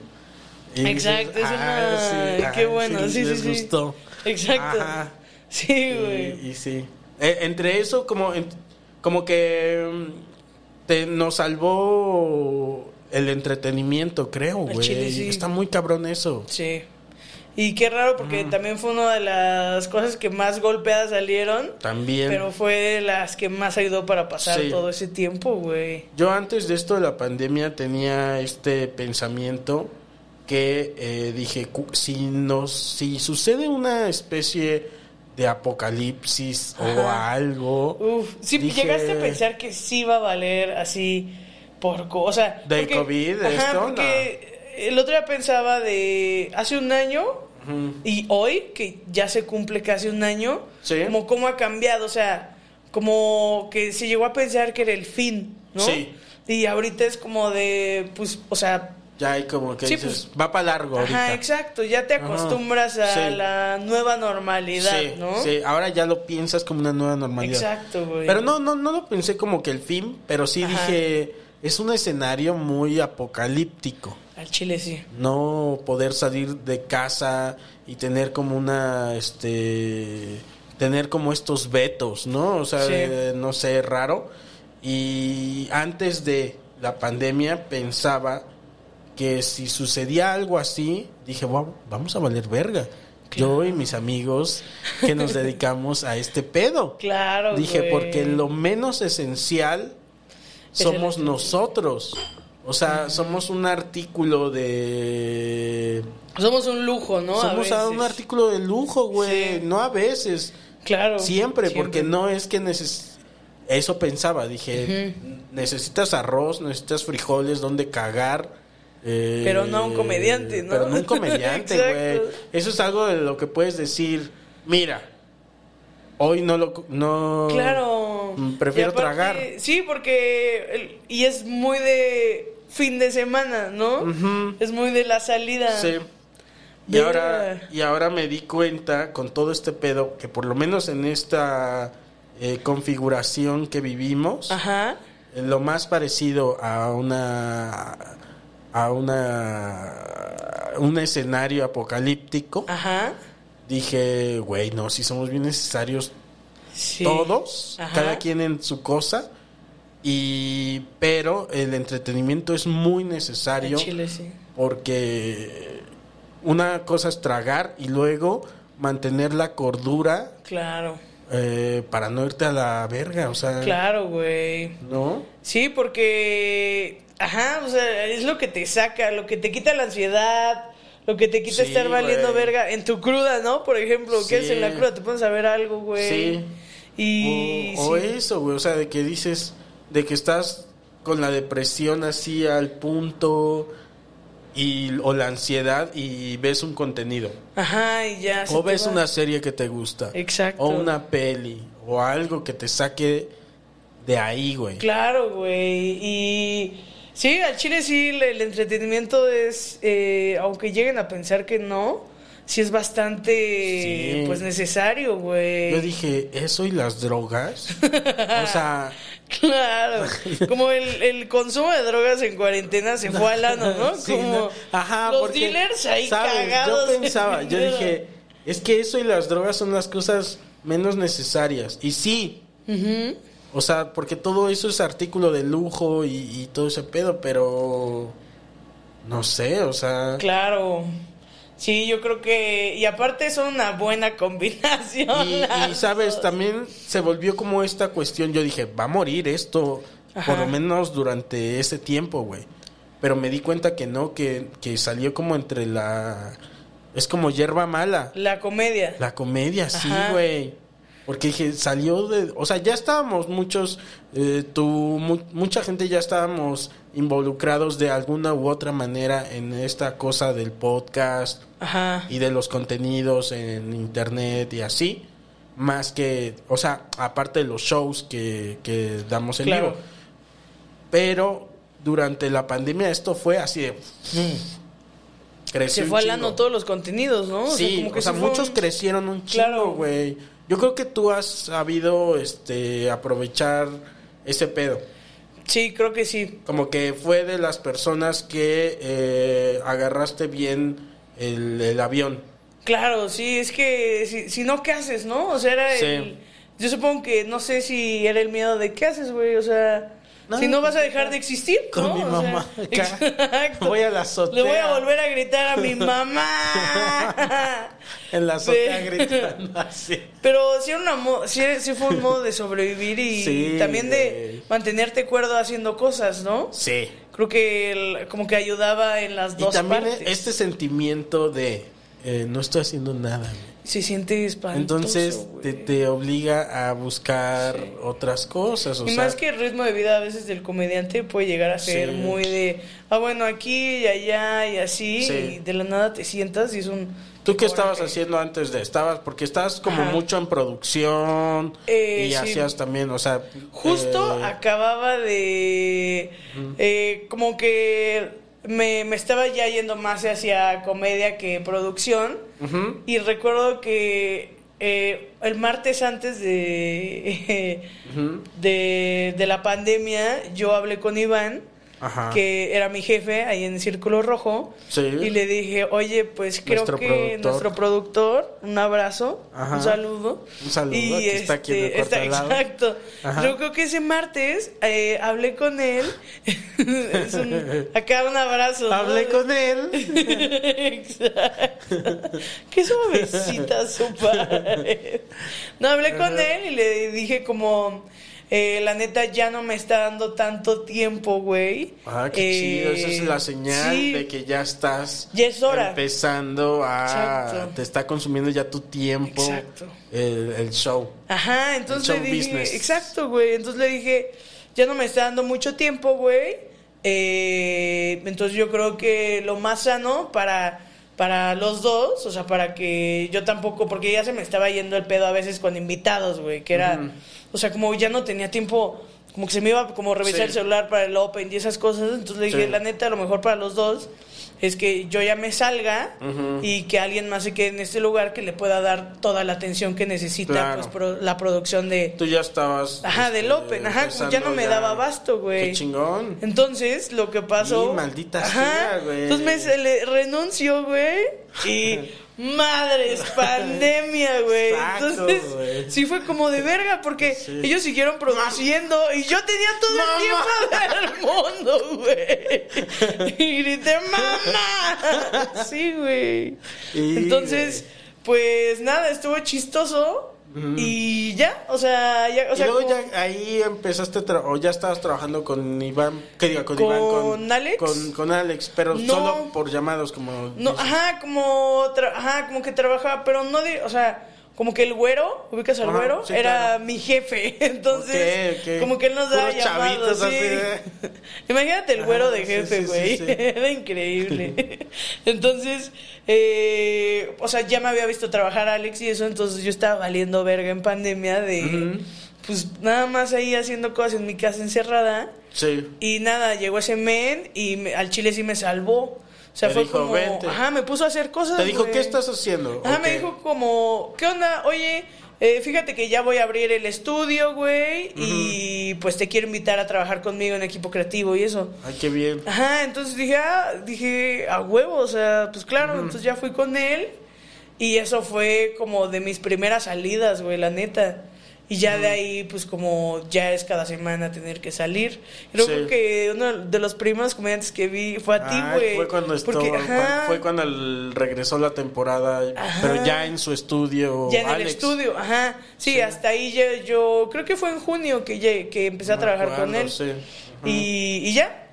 Y Exacto, dices, es "Ah, una... sí, Qué ah, bueno, sí, sí, les sí. gustó. Exacto. Ajá. Sí, güey. Y, y sí. Eh, entre eso, como, como que mm, te, nos salvó el entretenimiento, creo, güey. sí. Está muy cabrón eso. Sí. Y qué raro porque también fue una de las cosas que más golpeadas salieron. También. Pero fue de las que más ayudó para pasar Sí. todo ese tiempo, güey. Yo antes de esto de la pandemia tenía este pensamiento que eh, dije, si nos, si sucede una especie de apocalipsis o algo, Uf, sí, dije, llegaste a pensar que sí va a valer así por cosa. ¿De COVID esto? Porque el otro día pensaba de hace un año y hoy, que ya se cumple casi un año, Sí. como cómo ha cambiado, o sea, como que se llegó a pensar que era el fin, ¿no? Sí. Y ahorita es como de, pues, o sea, ya hay como que Sí, dices, va para largo ahorita. ajá, exacto, ya te Ajá. acostumbras a Sí. la nueva normalidad, Sí, ¿no? sí, ahora ya lo piensas como una nueva normalidad. Exacto, güey. Pero no, no, no lo pensé como que el fin, pero sí Ajá. dije, es un escenario muy apocalíptico. Al chile sí. no poder salir de casa y tener como una este tener como estos vetos, ¿no? O sea, Sí. eh, no sé, raro. Y antes de la pandemia pensaba que si sucedía algo así, dije, "Wow, vamos a valer verga. Yo y mis amigos que nos dedicamos a este pedo. Claro, Dije, güey. porque lo menos esencial Es somos nosotros. O sea, somos un artículo de... Somos un lujo, ¿no? Somos a un artículo de lujo, güey. Sí. No a veces. Claro. Siempre, porque no es que neces... Eso pensaba, dije, necesitas arroz, necesitas frijoles, donde cagar. eh, Pero no a un comediante, ¿no? Pero no un comediante, güey. Eso es algo de lo que puedes decir, mira, hoy no lo... No, Claro. Mm, Prefiero aparte, tragar. Sí, porque. el- y es muy de fin de semana, ¿no? Ujú. Es muy de la salida. Sí. Y ahora, y ahora me di cuenta con todo este pedo que por lo menos en esta eh, configuración que vivimos, Ajá. eh, lo más parecido a una a una un escenario apocalíptico, Ajá. Dije, güey, no, si somos bien necesarios Sí. todos, Ajá. cada quien en su cosa. Y pero el entretenimiento es muy necesario chile, sí. porque una cosa es tragar y luego mantener la cordura Claro. eh, para no irte a la verga, o sea, Claro, güey. ¿no? Sí, porque. Ajá, o sea, es lo que te saca, lo que te quita la ansiedad, lo que te quita Sí, estar valiendo güey. verga en tu cruda, ¿no? Por ejemplo, ¿qué haces en la cruda? Te pones a ver algo, güey. Sí. Y. o, eso, güey, o sea, de que dices, de que estás con la depresión así al punto y o la ansiedad y ves un contenido. Ajá, y ya. O ves va. una serie que te gusta. Exacto. O una peli. O algo que te saque de ahí, güey. Claro, güey. Y. Sí, al chile sí, el, el entretenimiento es. eh, aunque lleguen a pensar que no, sí es bastante. Sí. Pues necesario, güey. Yo dije, ¿eso y las drogas? o sea, Claro. Como el, el consumo de drogas en cuarentena se fue al ano, ¿no? sí, Como ¿no? Ajá, los porque, dealers ahí ¿sabes? cagados. Yo en pensaba, yo dije, es que eso y las drogas son las cosas menos necesarias. Y sí. O sea, porque todo eso es artículo de lujo y, y todo ese pedo, pero... No sé, o sea... Claro. Sí, yo creo que. Y aparte son una buena combinación. Y, sabes, dos. también se volvió como esta cuestión. Yo dije, va a morir esto, Ajá. por lo menos durante ese tiempo, güey. Pero me di cuenta que no, que, que salió como entre la. Es como hierba mala. La comedia. La comedia, sí, güey. Porque dije, salió de. O sea, ya estábamos muchos. eh, tú, mu- mucha gente ya estábamos involucrados de alguna u otra manera en esta cosa del podcast Ajá. y de los contenidos en internet y así, más que, o sea, aparte de los shows que, que damos en Claro. vivo. Pero durante la pandemia esto fue así de... creció Se fue ano todos los contenidos, ¿no? Sí, como que o sea, se muchos crecieron un chingo, güey. Yo creo que tú has sabido este aprovechar ese pedo. Sí, creo que sí. Como que fue de las personas que eh, agarraste bien el, el avión. Claro, sí, es que si, si no, ¿qué haces, no? O sea, era Sí. el... Yo supongo que, no sé si era el miedo de, ¿qué haces, güey? O sea, No, si no pues, vas a dejar de existir, con ¿no? mi O sea, mamá acá. exacto. Voy a la azotea. Le voy a volver a gritar a mi mamá. En la azotea Sí. gritando así. Pero sí, era una mo- sí, sí fue un modo de sobrevivir y Sí, también de mantenerte cuerdo haciendo cosas, ¿no? Sí. Creo que el- como que ayudaba en las Y dos también partes. este sentimiento de eh, no estoy haciendo nada. Se siente espantoso, Entonces te, te obliga a buscar otras cosas. O Y sea, más que el ritmo de vida a veces del comediante puede llegar a ser Sí. muy de, ah, bueno, aquí y allá y así, Sí. y de la nada te sientas y es un... ¿Tú qué estabas haciendo antes de? Estabas, porque estabas como Ajá. mucho en producción Eh, y hacías también, o sea... Justo eh, acababa de... eh, como que me, me estaba ya yendo más hacia comedia que producción. Y recuerdo que eh, el martes antes de, de, de la pandemia, yo hablé con Iván, Ajá. que era mi jefe ahí en Círculo Rojo, Sí. y le dije, oye, pues creo Nuestro que productor. nuestro productor, un abrazo, Ajá. un saludo. Un saludo, que está aquí en el cuarto está-. Exacto. Ajá. Yo creo que ese martes eh, hablé con él. es un, acá un abrazo. ¿no? Hablé con él. Exacto. Qué suavecita su pared. No, hablé con él y le dije como, eh, la neta ya no me está dando tanto tiempo, güey. Ah, qué Eh, chido. Esa es la señal sí. de que ya estás Ya es hora. empezando a... Exacto. Te está consumiendo ya tu tiempo. Exacto. El, el show. Ajá, entonces El le show dije, business. exacto, güey. Entonces le dije, ya no me está dando mucho tiempo, güey. Eh, entonces yo creo que lo más sano para, para los dos, o sea, para que yo tampoco, porque ya se me estaba yendo el pedo a veces con invitados, güey, que era, o sea, como ya no tenía tiempo, como que se me iba como a revisar Sí. el celular para el Open y esas cosas, entonces le dije, Sí. la neta, a lo mejor para los dos es que yo ya me salga y que alguien más se quede en este lugar que le pueda dar toda la atención que necesita Claro. pues, pro- la producción de... Tú ya estabas... Ajá, del este, Open, ajá, empezando ya no me daba abasto, güey. Qué chingón. Entonces, lo que pasó... Y maldita Ajá, sea, güey. Entonces me le renunció, güey, y... Madres, pandemia, güey. Entonces, sí fue como de verga, porque Sí. ellos siguieron produciendo y yo tenía todo el tiempo del mundo, güey. Y grité, ¡mamá! Sí, güey. Entonces, pues nada, estuvo chistoso. Y ya, o sea, ya, o sea, y luego como- ya ahí empezaste, tra- o ya estabas trabajando con Iván, ¿qué diga? Con, ¿Con Iván, Alex? Con, con Alex, pero No. solo por llamados, como... No, dices. ajá, como, tra- ajá, como que trabajaba, pero no de, o sea, como que el güero, ubicas al Ajá, güero, sí, era claro. mi jefe, entonces, como que él nos daba llamados, sí. de- Imagínate el güero Ajá, de jefe, sí, güey, era increíble. entonces, eh, o sea, ya me había visto trabajar Alex y eso, entonces yo estaba valiendo verga en pandemia de, pues nada más ahí haciendo cosas en mi casa encerrada. Sí. Y nada, llegó ese men y me- al chile sí me salvó. O sea, Te fue dijo, como. "Vente". Ajá, me puso a hacer cosas. Te dijo. ¿qué estás haciendo? Ajá, me dijo como, ¿qué onda? Oye, eh, fíjate que ya voy a abrir el estudio, güey. Y pues te quiero invitar a trabajar conmigo en equipo creativo y eso. Ay, qué bien. Ajá, entonces dije, ah, dije, a huevo, o sea, pues claro, entonces ya fui con él. Y eso fue como de mis primeras salidas, güey, la neta. Y ya de ahí, pues como ya es cada semana tener que salir. Sí. creo que uno de los primeros comediantes que vi fue a ti, Ay, güey. fue cuando Porque, fue cuando el- regresó la temporada, Ajá. pero ya en su estudio. ya en el estudio, ajá. Sí, hasta ahí ya, yo creo que fue en junio que, ya- que empecé a trabajar con él. sí. Y, y ya.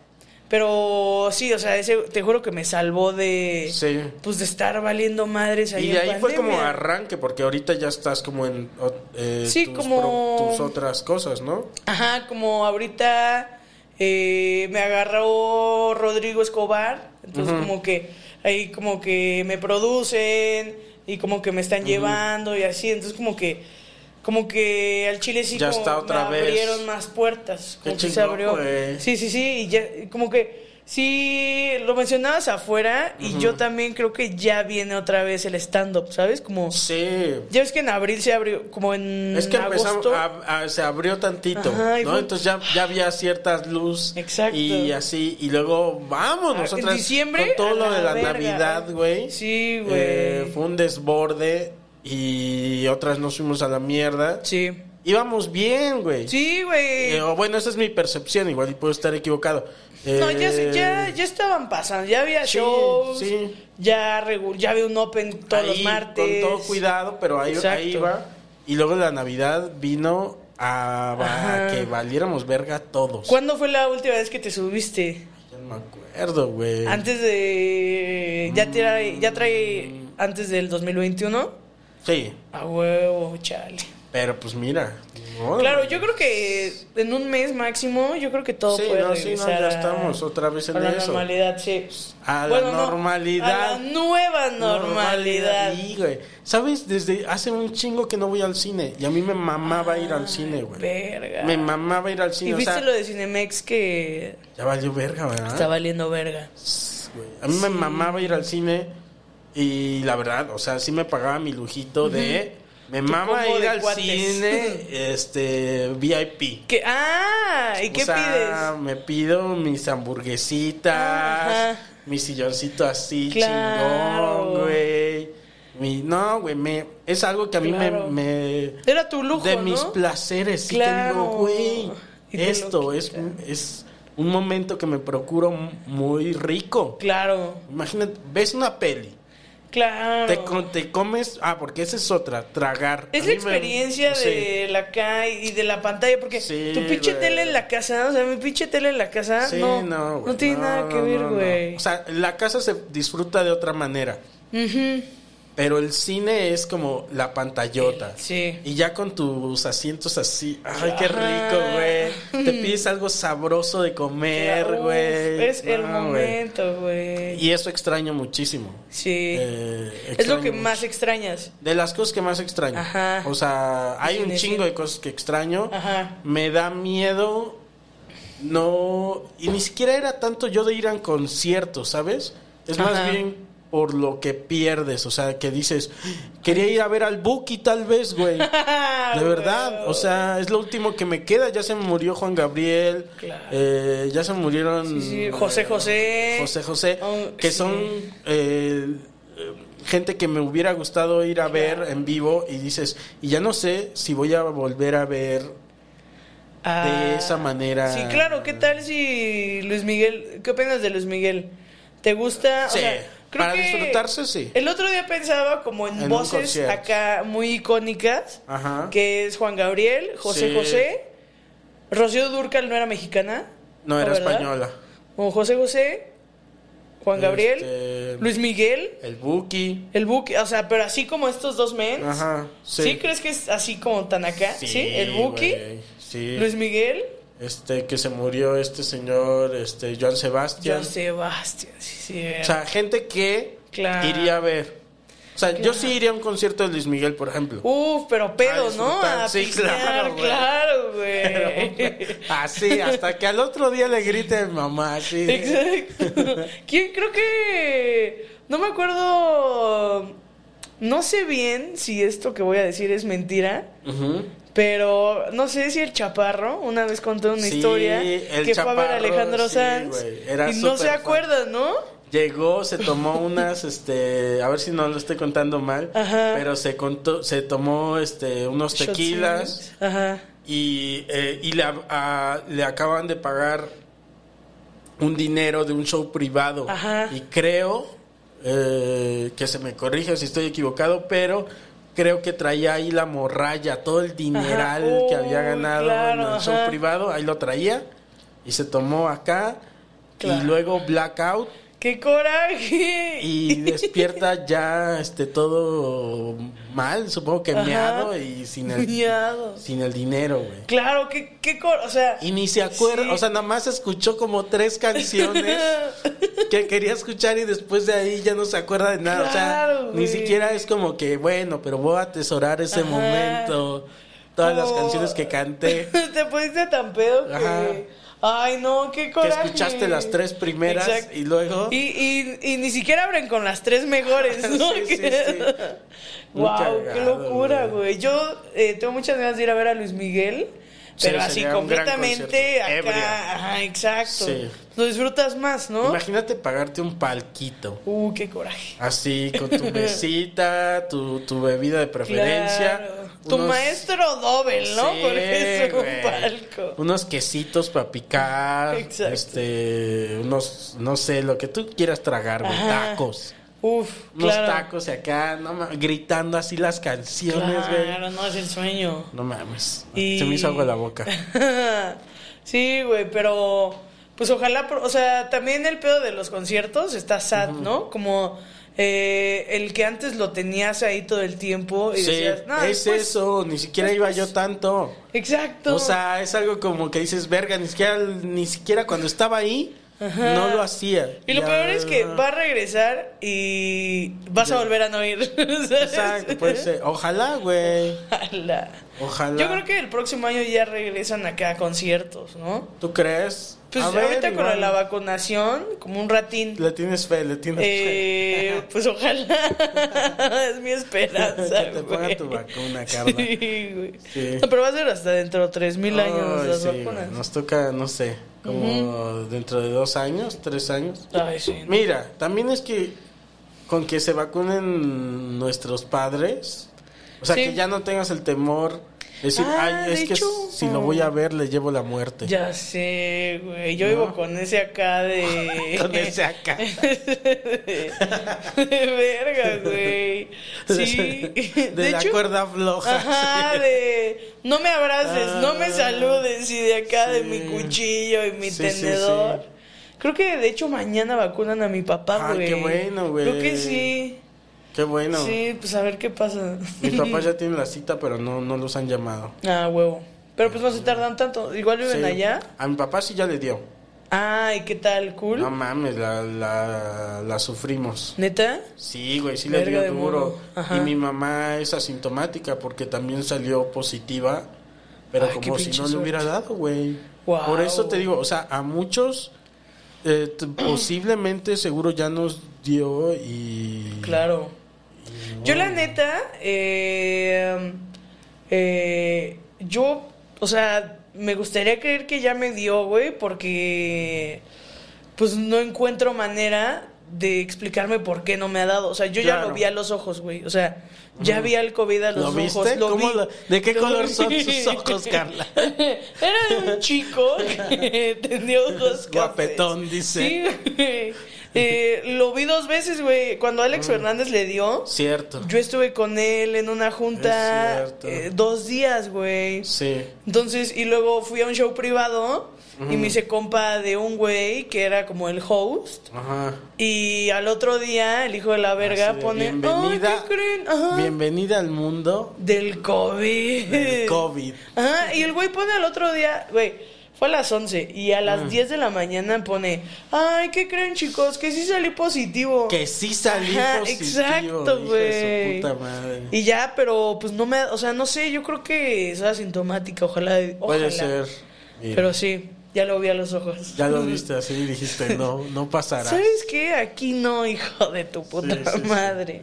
Pero sí, o sea, ese, te juro que me salvó de... Sí. Pues de estar valiendo madres ahí Y de ahí fue como arranque, porque ahorita ya estás como en eh, Sí, tus, como- pro- tus otras cosas, ¿no? Ajá, como ahorita eh, me agarró Rodrigo Escobar, entonces como que ahí como que me producen y como que me están llevando y así, entonces como que como que al chile sí Ya como está otra me vez. abrieron más puertas, como Qué que se abrió. güey. Sí, sí, sí, y ya como que sí, lo mencionabas afuera y yo también creo que ya viene otra vez el stand-up, ¿sabes? Como, Sí. ya ves que en abril se abrió, como en Es que empezamos, agosto. a- a- se abrió tantito, Ajá, y ¿no? fue- Entonces ya, ya había ciertas luz Exacto. y así, y luego vámonos Ah, en diciembre, con todo a lo de la la verga, Navidad, güey. güey. Sí, güey. Eh, fue un desborde y otras nos fuimos a la mierda. Sí. Íbamos bien, güey. Sí, güey. Eh, bueno, esa es mi percepción, igual y puedo estar equivocado. No, ya, Eh, ya, ya estaban pasando, ya había sí, shows, sí. ya regu- ya había un open todos los martes. Con todo cuidado, pero ahí, Exacto. ahí iba. Y luego la Navidad vino a, que valiéramos verga todos. ¿Cuándo fue la última vez que te subiste? Ya no me acuerdo, güey. Antes de ya trae, ya trae antes del 2021. Sí, A huevo, chale. pero pues mira. no, Claro, yo creo que en un mes máximo, yo creo que todo Sí, puede no, sí, no, ya a- estamos otra vez en a la eso. normalidad, sí. A la Bueno, no, normalidad. a la nueva normalidad. Sí, güey. ¿Sabes? Desde hace un chingo que no voy al cine. Y a mí me mamaba ir al cine, güey. Verga. Me mamaba ir al cine. ¿Y o viste sea, lo de Cinemex que Ya valió verga, ¿verdad? está valiendo verga? güey. A mí me mamaba ir al cine y la verdad, o sea, sí me pagaba mi lujito de... Me mama ir al cuates. cine este VIP. ¿Qué? Ah, ¿y qué o sea, me pido mis hamburguesitas, Ajá. mi silloncito así Claro. chingón, güey. Mi, no, güey, me, es algo que a mí me- Claro. me, pides? Era tu lujo, de ¿no? mis placeres, Claro. que digo, güey, Y esto es, es un momento que me procuro muy rico. Claro, Imagínate, ves una peli, claro. te, te comes, ah, porque esa es otra, tragar. Es A la me- experiencia sí. de la acá y de la pantalla, porque Sí, tu pinche güey. tele en la casa, o sea, mi pinche tele en la casa, Sí, no, no, tiene no, nada que ver, güey. O sea, la casa se disfruta de otra manera. Ujú. Pero el cine es como la pantallota. Sí. Y ya con tus asientos así. Ay, qué rico, güey. Te pides algo sabroso de comer, güey. Es el No, güey. momento, güey. Y eso extraño muchísimo. Sí. Eh, es lo que mucho. más extrañas. De las cosas que más extraño. Ajá. O sea, hay un chingo de cosas que extraño. Ajá. Me da miedo. No. Y ni siquiera era tanto yo de ir a conciertos, ¿sabes? Es Ajá. más bien por lo que pierdes. O sea, que dices, quería ir a ver al Buki tal vez, güey. De verdad, o sea, es lo último que me queda. Ya se murió Juan Gabriel, Claro. eh, ya se murieron Sí, sí, José José. José José, Oh, que sí. son eh, gente que me hubiera gustado ir a ver en vivo y dices, y ya no sé si voy a volver a ver Ah. de esa manera. Sí, claro, ¿qué tal si Luis Miguel, qué opinas de Luis Miguel? ¿Te gusta? O Sí, sea, creo para que disfrutarse, sí. El otro día pensaba como en, voces acá muy icónicas, Ajá. que es Juan Gabriel, José Sí. José, Rocío Durcal no era mexicana. No, era ¿verdad? española. Como José José, Juan Gabriel, Este, Luis Miguel, El Buki. el Buki, o sea, pero así como estos dos men. Ajá. Sí. Sí. crees que es así como tan acá? Sí, el Buki, Sí. Luis Miguel, Este, que se murió este señor, este, Joan Sebastián. John Sebastián, sí, sí. O sea, gente que Claro. iría a ver. O sea, yo sí iría a un concierto de Luis Miguel, por ejemplo. Uf, pero pedo, ¿no? A sí, pistear, claro, güey. claro, güey. Así, hasta que al otro día le grite mamá, así. Exacto. ¿Quién? Creo que. No me acuerdo. No sé bien si esto que voy a decir es mentira. Pero no sé si el chaparro una vez contó una Sí, historia el que fue a ver Alejandro sí, Sanz era y no se fan. acuerda, ¿no? Llegó, se tomó unas, este, a ver si no lo estoy contando mal, Ajá. pero se contó, se tomó, este, unos tequilas. Ajá. y, eh, y le, a- le acaban de pagar un dinero de un show privado. Ajá. Y creo eh, que se me corrige si estoy equivocado, pero creo que traía ahí la morralla, todo el dineral que había ganado claro, en el show ajá. privado, ahí lo traía y se tomó acá Claro. y luego blackout ¡Qué coraje! y despierta ya este todo mal, supongo que Ajá. meado y sin el Miado. sin el dinero, güey. Claro, qué, qué cor... O sea... Y ni se acuerda, Sí. o sea, nada más escuchó como tres canciones que quería escuchar y después de ahí ya no se acuerda de nada. Claro, o sea, ni güey. siquiera es como que, bueno, pero voy a atesorar ese Ajá. momento. todas las canciones que canté. Te pusiste tan pedo que. Ajá. Ay, no, qué Que coraje. escuchaste las tres primeras Exacto. y luego. Y, y, y ni siquiera abren con las tres mejores, ¿no? Sí, sí, sí. Wow, qué locura, güey. güey. Yo eh, tengo muchas ganas de ir a ver a Luis Miguel. Sí, Pero así completamente acá. Ajá, exacto. Sí. Lo disfrutas más, ¿no? Imagínate pagarte un palquito. Uh, qué coraje. Así, con tu mesita, tu, tu bebida de preferencia. Claro. Tu maestro Dobel, ¿no? Sí, Porque es un palco. Unos quesitos para picar. Exacto. Este, unos, no sé, lo que tú quieras tragar, güey. Tacos. Uf, Unos claro. tacos y acá, no ma- gritando así las canciones, güey. Claro, no es el sueño. No mames. Y- Se me hizo agua la boca. sí, güey, pero pues ojalá, o sea, también el pedo de los conciertos está sad, ¿no? Como eh, el que antes lo tenías ahí todo el tiempo y Sí, decías, no, es eso, ni siquiera iba yo tanto. Exacto. O sea, es algo como que dices, verga, ni siquiera, ni siquiera cuando estaba ahí, no lo hacía. y lo Ya- peor es que va a regresar y vas a volver a no ir. ¿sabes? Exacto, puede ser. Ojalá, güey. Ojalá. Ojalá. Yo creo que el próximo año ya regresan acá a conciertos, ¿no? ¿Tú crees? Pues A ver, ahorita con igual. la vacunación, como un ratín. Le tienes fe, le tienes fe. Eh, pues ojalá. es mi esperanza. Que te pongan tu vacuna, Carla. Sí, güey. Sí. No, pero va a ser hasta dentro de 3000 años Ay, las sí, vacunas. Nos toca, no sé, como dentro de dos años, tres años. Ay, sí. Mira, también es que con que se vacunen nuestros padres, o sea, Sí. que ya no tengas el temor. Decir, Ah, ay, es de que hecho. si lo voy a ver, le llevo la muerte. Ya sé, güey. Yo ¿No? vivo con ese acá de. Con ese acá. de, verga, güey. Sí. De, la hecho, cuerda floja. Ajá, de no me abraces, no me Ah, saludes y de acá de sí. mi cuchillo y mi Sí, sí, tenedor. sí. Creo que de hecho mañana vacunan a mi papá, Ah, güey. qué bueno, güey. Creo que sí. Qué bueno. Sí, pues a ver qué pasa. Mis papás ya tienen la cita, pero no, no los han llamado. Ah, huevo. Pero pues no se tardan tanto. Igual viven Sí. allá. A mi papá sí ya le dio. Ah, ¿y qué tal? ¿Cool? No mames, la, la, la sufrimos. ¿Neta? Sí, güey, sí le dio duro. Y mi mamá es asintomática porque también salió positiva. Pero Ay, como si no le hubiera dado, güey. Guau. Por eso te digo, o sea, a muchos eh, posiblemente seguro ya nos dio y... Claro. Yo la neta, eh, eh, yo, o sea, me gustaría creer que ya me dio, güey, porque pues no encuentro manera de explicarme por qué no me ha dado. O sea, yo ya lo vi a los ojos, güey. O sea, ya vi al COVID a los ¿Lo viste? ojos. Lo ¿Cómo vi. lo- ¿De qué Lo color vi. son sus ojos, Carla? Era de un chico que tenía ojos cafés. Guapetón, dice. Sí, güey. Eh, lo vi dos veces, güey. Cuando Alex Fernández le dio, Cierto. yo estuve con él en una junta eh, dos días, güey. Sí. Entonces, y luego fui a un show privado y me hice compa de un güey que era como el host. Ajá. Y al otro día, el hijo de la verga de, pone, bienvenida, "Ay, ¿qué creen? Ajá. bienvenida al mundo Del COVID. del COVID. Ajá, y el güey pone al otro día, güey, fue a las 11 y a Ah. las 10 de la mañana pone, ay, ¿qué creen chicos? Que sí salí positivo. Que sí salí Ajá, positivo. exacto, güey. madre. Y ya, pero pues no me, o sea, no sé, yo creo que es asintomática, ojalá. Puede ojalá. ser. Mira, Pero sí, ya lo vi a los ojos. Ya lo viste así y dijiste, no, no pasará. ¿Sabes qué? Aquí no, hijo de tu puta Sí, sí, sí.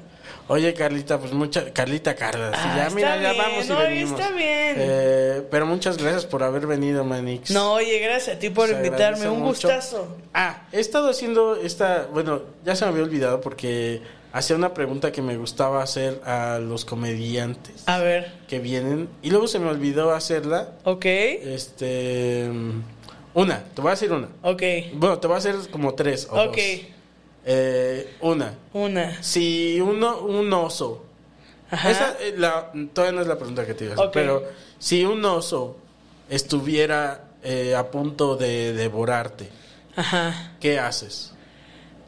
Oye, Carlita, pues mucha... Carlita, Carla, Ah, ya mira, ya vamos y no, venimos. está bien. Eh, pero muchas gracias por haber venido, Manix. No, oye, gracias a ti por Se invitarme, un mucho. gustazo. Ah, he estado haciendo esta... Bueno, ya se me había olvidado porque hacía una pregunta que me gustaba hacer a los comediantes A ver, que vienen y luego se me olvidó hacerla. ok, Este... Una, te voy a decir una. ok, Bueno, te voy a hacer como tres o ok, dos. Eh, una. una. Si uno, un oso Ajá. Esa, eh, la, todavía no es la pregunta que te iba a hacer. Pero si un oso estuviera eh, a punto de devorarte, Ajá. ¿qué haces?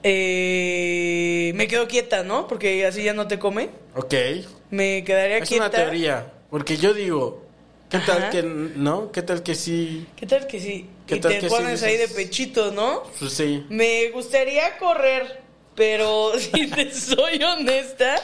Eh, me quedo quieta, ¿no? Porque así ya no te come. Ok. Me quedaría Es quieta. una teoría. Porque yo digo, ¿qué tal que no? ¿Qué tal que sí? ¿Qué tal que sí? ¿Qué y te que sí pones ahí de pechito, ¿no? Pues sí. Me gustaría correr, pero si te soy honesta,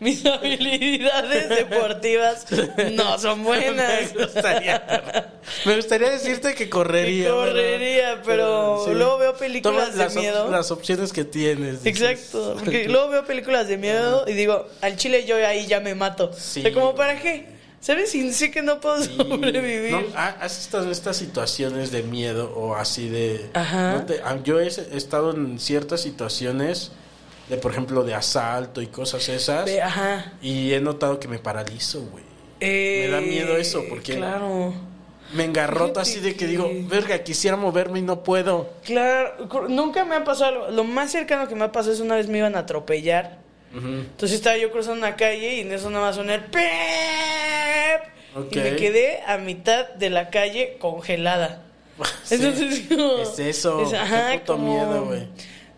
mis habilidades deportivas no son buenas. Me gustaría, me gustaría decirte que correría. Que correría, pero luego veo películas Toma de las op- miedo. Las opciones que tienes. dices. Exacto, porque luego veo películas de miedo y digo, al chile yo ahí ya me mato. Sí. O sea, como para qué? ¿Sabes? Y sé que no puedo Sí. sobrevivir. ¿No? ¿Ha- ¿Has estado en estas situaciones de miedo o así de... Ajá. no te- ah, yo he estado en ciertas situaciones de, por ejemplo, de asalto y cosas esas. Ajá. Y he notado que me paralizo, güey. Eh, Me da miedo eso, porque- Claro. Me engarroto así de que digo, verga, quisiera moverme y no puedo. Claro, nunca me ha pasado. Lo más cercano que me ha pasado es una vez me iban a atropellar. Entonces estaba yo cruzando una calle y en eso nada más sonó el pep. Ok. Y me quedé a mitad de la calle congelada. Sí. Entonces, como- Es eso, es- qué ajá, puto como- miedo, güey.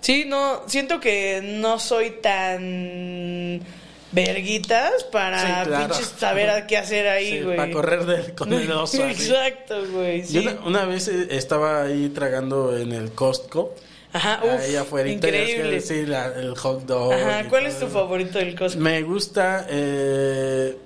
Sí, no, siento que no soy tan verguitas para Sí, claro. pinches saber a qué hacer ahí, Sí, güey. para correr del- con el oso. Exacto, güey. Yo una vez eh, estaba ahí tragando en el Costco. Ajá, uf, ahí afuera. increíble. Sí, la- el hot dog. Ajá, ¿cuál es tu favorito del Costco? Me gusta eh,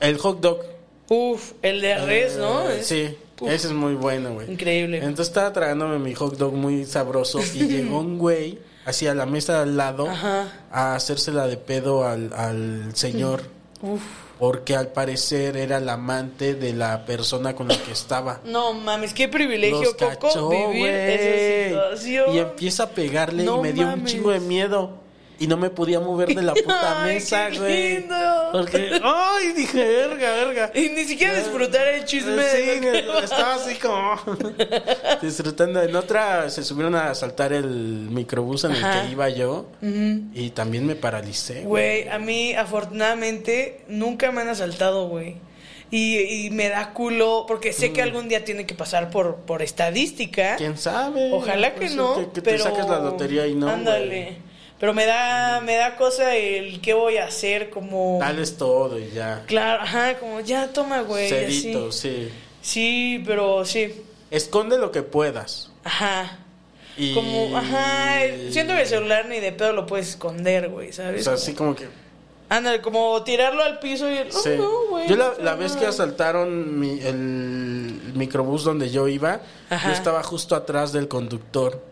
el hot dog. Uf, el de res, ¿no? Eh, sí, Uf. ese es muy bueno, güey. Increíble. Entonces estaba tragándome mi hot dog muy sabroso y llegó un güey hacia la mesa de al lado Ajá. a hacérsela de pedo al, al señor. Uf. Porque al parecer era el amante de la persona con la que estaba. No mames, qué privilegio, Los Coco, cachó, vivir esa güey. situación. Y empieza a pegarle No y me dio un chingo de miedo. Y no me podía mover de la puta Ay, mesa, qué güey. lindo. Porque, ay, dije, verga, verga. Y ni siquiera disfrutar el chisme. Sí, estaba así como disfrutando. En otra se subieron a saltar el microbús en el que iba yo y también me paralicé. Güey, a mí afortunadamente nunca me han asaltado, güey. Y, y me da culo, porque sé Mm. que algún día tiene que pasar por, por estadística. ¿Quién sabe? Ojalá que Puede ser no, Que, que pero... te saques la lotería y no. Ándale. Pero me da, me da cosa el qué voy a hacer, como... Dales todo y ya. Claro, ajá, como ya toma, güey. Cedito, así. sí. Sí, pero sí. Esconde lo que puedas. Ajá. Y... Como, ajá, siento que el celular ni de pedo lo puedes esconder, güey, O ¿sabes? sea, así como que... Ándale, como tirarlo al piso y... No, Sí. no, güey. yo la, no la pasa vez que asaltaron mi- el microbús donde yo iba, Ajá. yo estaba justo atrás del conductor.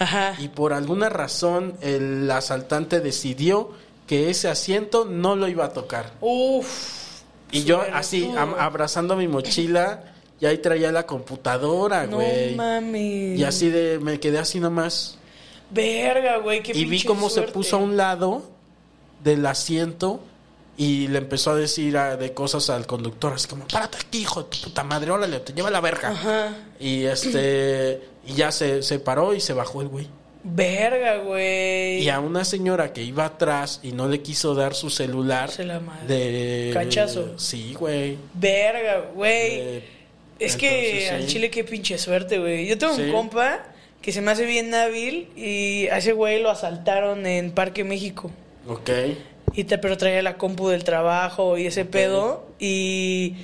Ajá. Y por alguna razón el asaltante decidió que ese asiento no lo iba a tocar. Uf. Y yo así, abrazando mi mochila, y ahí traía la computadora, No güey. mames. y así de, me quedé así nomás. Verga, güey, qué Y vi cómo se puso a un lado del asiento y le empezó a decir de cosas al conductor, así como, párate aquí, hijo de tu puta madre, órale, te lleva la verga. Ajá. Y este, y ya se, se paró y se bajó el güey. Verga, güey. Y a una señora que iba atrás y no le quiso dar su celular. Se la madre. De. Cachazo. Sí, güey. Verga, güey. Es que al chile qué pinche suerte, güey. Yo tengo Sí. un compa que se me hace bien hábil y a ese güey lo asaltaron en Parque México. Ok. Y te, pero traía la compu del trabajo y ese pedo. Y.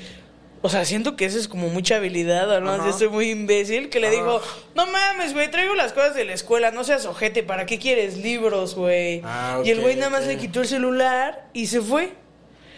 O sea, siento que eso es como mucha habilidad, Ajá. yo soy muy imbécil, que le Ajá. digo, no mames, güey, traigo las cosas de la escuela, no seas ojete, ¿para qué quieres libros, güey? Ah, Y el güey nada más le quitó el celular y se fue.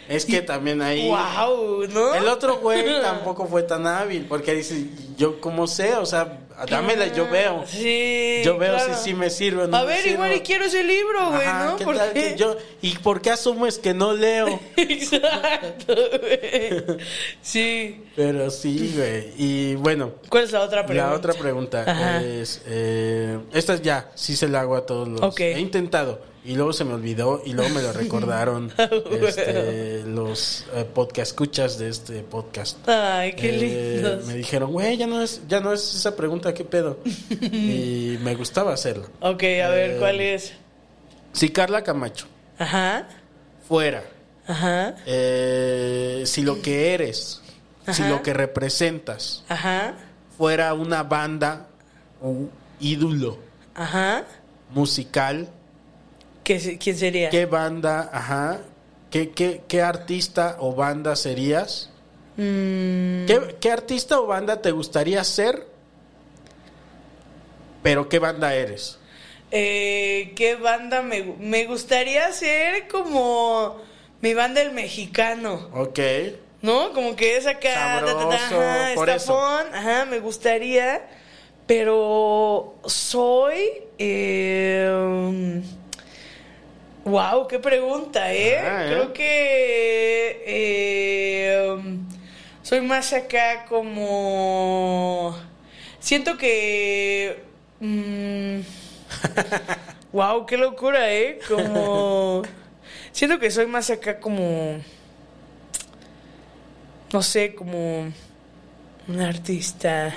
Es que también ahí. ¡Wow! ¿No? El otro güey tampoco fue tan hábil, porque dice, yo como sé, o sea, dámela, yo veo. Sí. Yo veo claro. si sí me sirve o no A me ver, sirve. igual y quiero ese libro, güey, ¿no? ¿qué ¿Por tal qué? que yo, ¿Y por qué asumes que no leo? Exacto, güey. Sí. Pero sí, güey. Y bueno, ¿Cuál es la otra pregunta? la otra pregunta Ajá. es... eh, esta es ya, sí se la hago a todos los... Ok. He intentado y luego se me olvidó y luego me lo recordaron este, los eh, podcast escuchas de este podcast. Ay, qué Eh, lindos. me dijeron, güey, ya no es, ya no es esa pregunta, ¿qué pedo? y me gustaba hacerlo. Ok, a ver, Eh, ¿cuál es? Si Carla Camacho Ajá, fuera, ajá, eh, si lo que eres, si lo que representas ajá, fuera una banda o ídolo ajá. musical, ¿Qué se- ¿Quién sería? ¿qué banda, ajá, qué, qué, qué artista o banda serías? Mm, ¿Qué, qué artista o banda te gustaría ser? Pero ¿qué banda eres? Eh, ¿Qué banda me, me gustaría ser como mi banda el mexicano? Ok. ¿No? Como que es acá, ta, ta, ta, Sabroso, ajá, por eso. ajá, me gustaría, pero soy, eh, wow, qué pregunta, ¿eh? Ah, ¿eh? Creo que eh, soy más acá como, siento que, mm, wow, qué locura, ¿eh? Como, siento que soy más acá como no sé, como un artista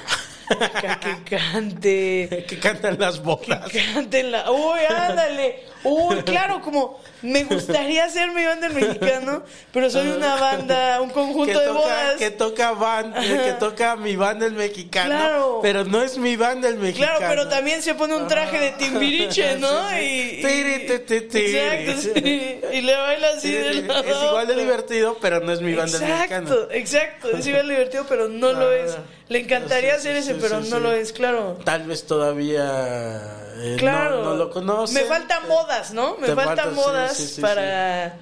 que cante, que cantan las que bodas. cante en la... Uy, ándale. Uy, claro, como me gustaría ser mi banda el mexicano, pero soy una banda, un conjunto de bodas. que toca band- que toca mi banda el mexicano, Claro. pero no es mi banda el mexicano. Claro, pero también se pone un traje de timbiriche, ¿no? Sí, sí. Y, y-. Exacto, sí. Y le baila así Sí, de sí, lado es igual de divertido, pero no es mi banda el mexicano. Exacto, exacto. Es igual de divertido, pero no lo es. Le encantaría hacer ese, pero no lo es, claro. Tal vez todavía eh, Claro. no, no lo conoce. Me faltan modas, ¿no? Me faltan falta- sí, modas sí, sí, para.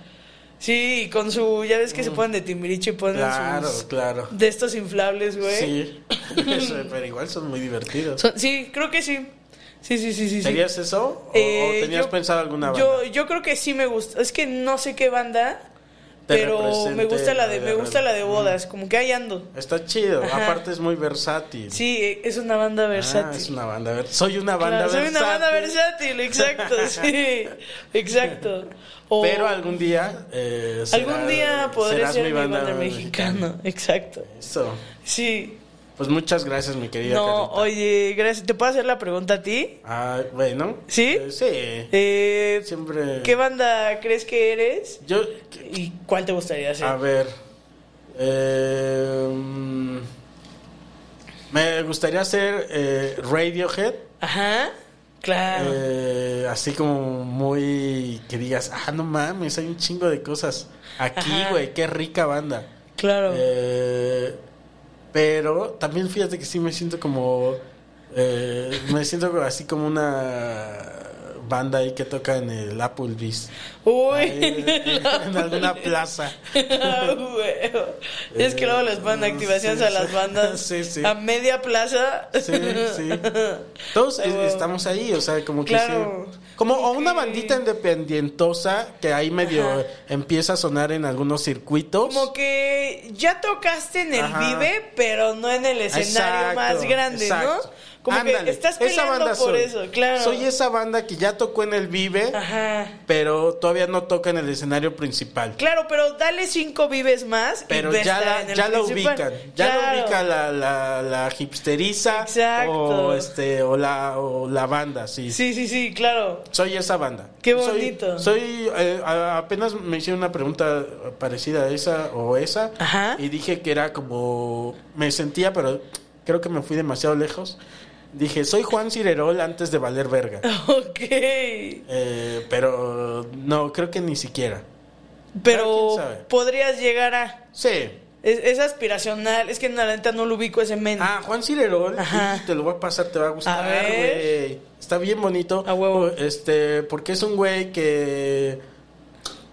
Sí, con su. Ya ves que se ponen de timbiriche y ponen Claro, sus. claro. De estos inflables, güey. Sí, Eso, pero igual son muy divertidos. Son- sí, creo que sí. Sí, sí, sí, sí. sí. ¿Serías eso? ¿O, Eh, tenías yo- pensado alguna banda? Yo, yo creo que sí me gusta. Es que no sé qué banda, Te pero me gusta la de, me gusta la de bodas. Como que ahí ando. Está chido, Ajá. aparte es muy versátil. Sí, eh, es una banda Ah, versátil. es una banda ver- Soy una banda Claro, soy versátil. una banda versátil, exacto, sí, exacto. O- Pero algún día. eh, será- algún día podré serás ser mi banda, mexicano, exacto. Eso. Sí. Pues muchas gracias, mi querida No, oye, gracias. ¿Te puedo hacer la pregunta a ti? Ah, bueno. ¿Sí? Eh, sí. Eh, Siempre. ¿Qué banda crees que eres? Yo. ¿Y cuál te gustaría ser? A ver. eh, me gustaría hacer eh, Radiohead. Ajá, claro. eh, así como muy. Que digas, ah, no mames, hay un chingo de cosas. Aquí, güey, qué rica banda. claro. Eh, pero también fíjate que sí me siento como. eh, me siento así como una banda ahí que toca en el Applebee's. Uy. Ahí, en alguna plaza. Ah, es que luego les ponen Eh, activaciones sí, a las bandas Sí, sí. a media plaza. Sí, sí. Todos estamos ahí, o sea, como que Claro. Como o una bandita independientosa que ahí medio Ajá. empieza a sonar en algunos circuitos. Como que ya tocaste en el Ajá. Vive, pero no en el escenario Exacto, más grande, exacto. ¿no? Como Ándale, que estás esa banda por soy. eso, claro. Soy esa banda que ya tocó en el Vive, Ajá. pero todavía no toca en el escenario principal. Claro, pero dale cinco vives más. y Pero ve ya la, ya la ubican, ya Claro. la ubica la, la, la hipsteriza Exacto. o este o la o la banda, sí. Sí, sí, sí, claro. Soy esa banda. Qué Soy- bonito. Soy, eh, a- apenas me hicieron una pregunta parecida a esa o esa Ajá. y dije que era como me sentía, pero creo que me fui demasiado lejos. Dije, soy Juan Cirerol antes de valer verga. Ok. Eh, pero no, creo que ni siquiera. Pero sabe. podrías llegar a. Sí. Es, es aspiracional. Es que en la neta no lo ubico ese men. Ah, Juan Cirerol, Ajá. te lo voy a pasar, te va a gustar, güey. Está bien bonito. A huevo. Este, porque es un güey que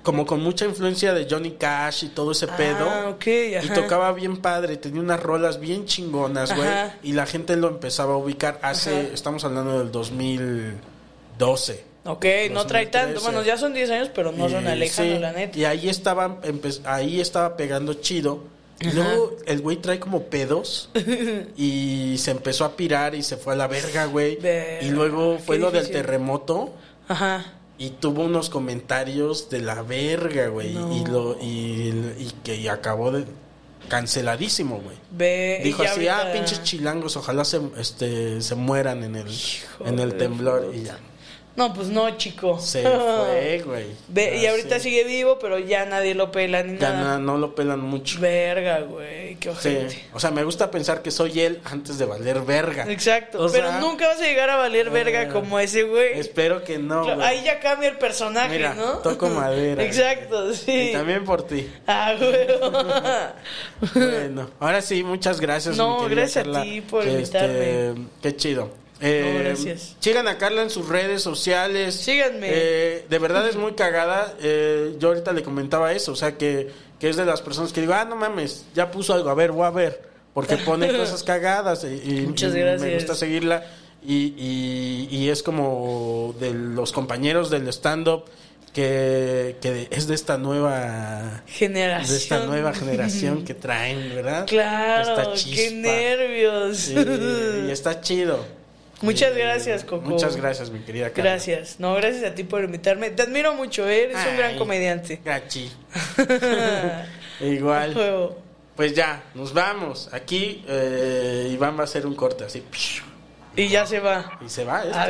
como con mucha influencia de Johnny Cash y todo ese pedo. Ah, ok, Y ajá. tocaba bien padre, tenía unas rolas bien chingonas, güey. Y la gente lo empezaba a ubicar hace, Ajá. estamos hablando del 2012. Ok, no trae 2013. tanto. Bueno, ya son 10 años, pero no Y, son lejano, sí, la neta. Y ahí estaba, ahí estaba pegando chido. Y luego el güey trae como pedos y se empezó a pirar y se fue a la verga, güey. Y luego fue qué lo del terremoto Ajá. Y tuvo unos comentarios de la verga, güey. No. Y, lo, y, y que y acabó de canceladísimo, güey. Ve. Dijo ya así, ah, pinches chilangos, ojalá se, este, se mueran en el, en el temblor. Y ya. No, pues no, chico. Se fue, güey. Ve, y Ah, ahorita sí. sigue vivo, pero ya nadie lo pela ni Ya nada. na- no lo pelan mucho. Verga, güey. Qué Sí. O sea, me gusta pensar que soy él antes de valer verga. Exacto. O pero sea, nunca vas a llegar a valer verga eh, como ese güey. Espero que no. Claro, ahí ya cambia el personaje, Mira, ¿no? toco madera. Exacto, sí. Y también por ti. Ah, güey. Bueno, ahora sí, muchas gracias. No, gracias a ti por Este, invitarme. Qué chido. Eh, No, gracias. Sigan a Carla en sus redes sociales. Síganme. Eh, de verdad es muy cagada. Eh, yo ahorita le comentaba eso, o sea, que, que es de las personas que digo, ah, no mames, ya puso algo, a ver, voy a ver. Porque pone cosas cagadas y, me gusta seguirla. Y, y- es como de los compañeros del stand-up que, que es de esta nueva Generación. de esta nueva generación que traen, ¿verdad? Claro, qué nervios. Sí, y está chido. Muchas gracias, Coco. Muchas gracias, mi querida Carla. Gracias. No, gracias a ti por invitarme. Te admiro mucho, ¿eh? eres un gran comediante. Gachi. Igual. Juego. Pues ya, nos vamos. Aquí eh, Iván va a hacer un corte así. Y ya se va. Y se va.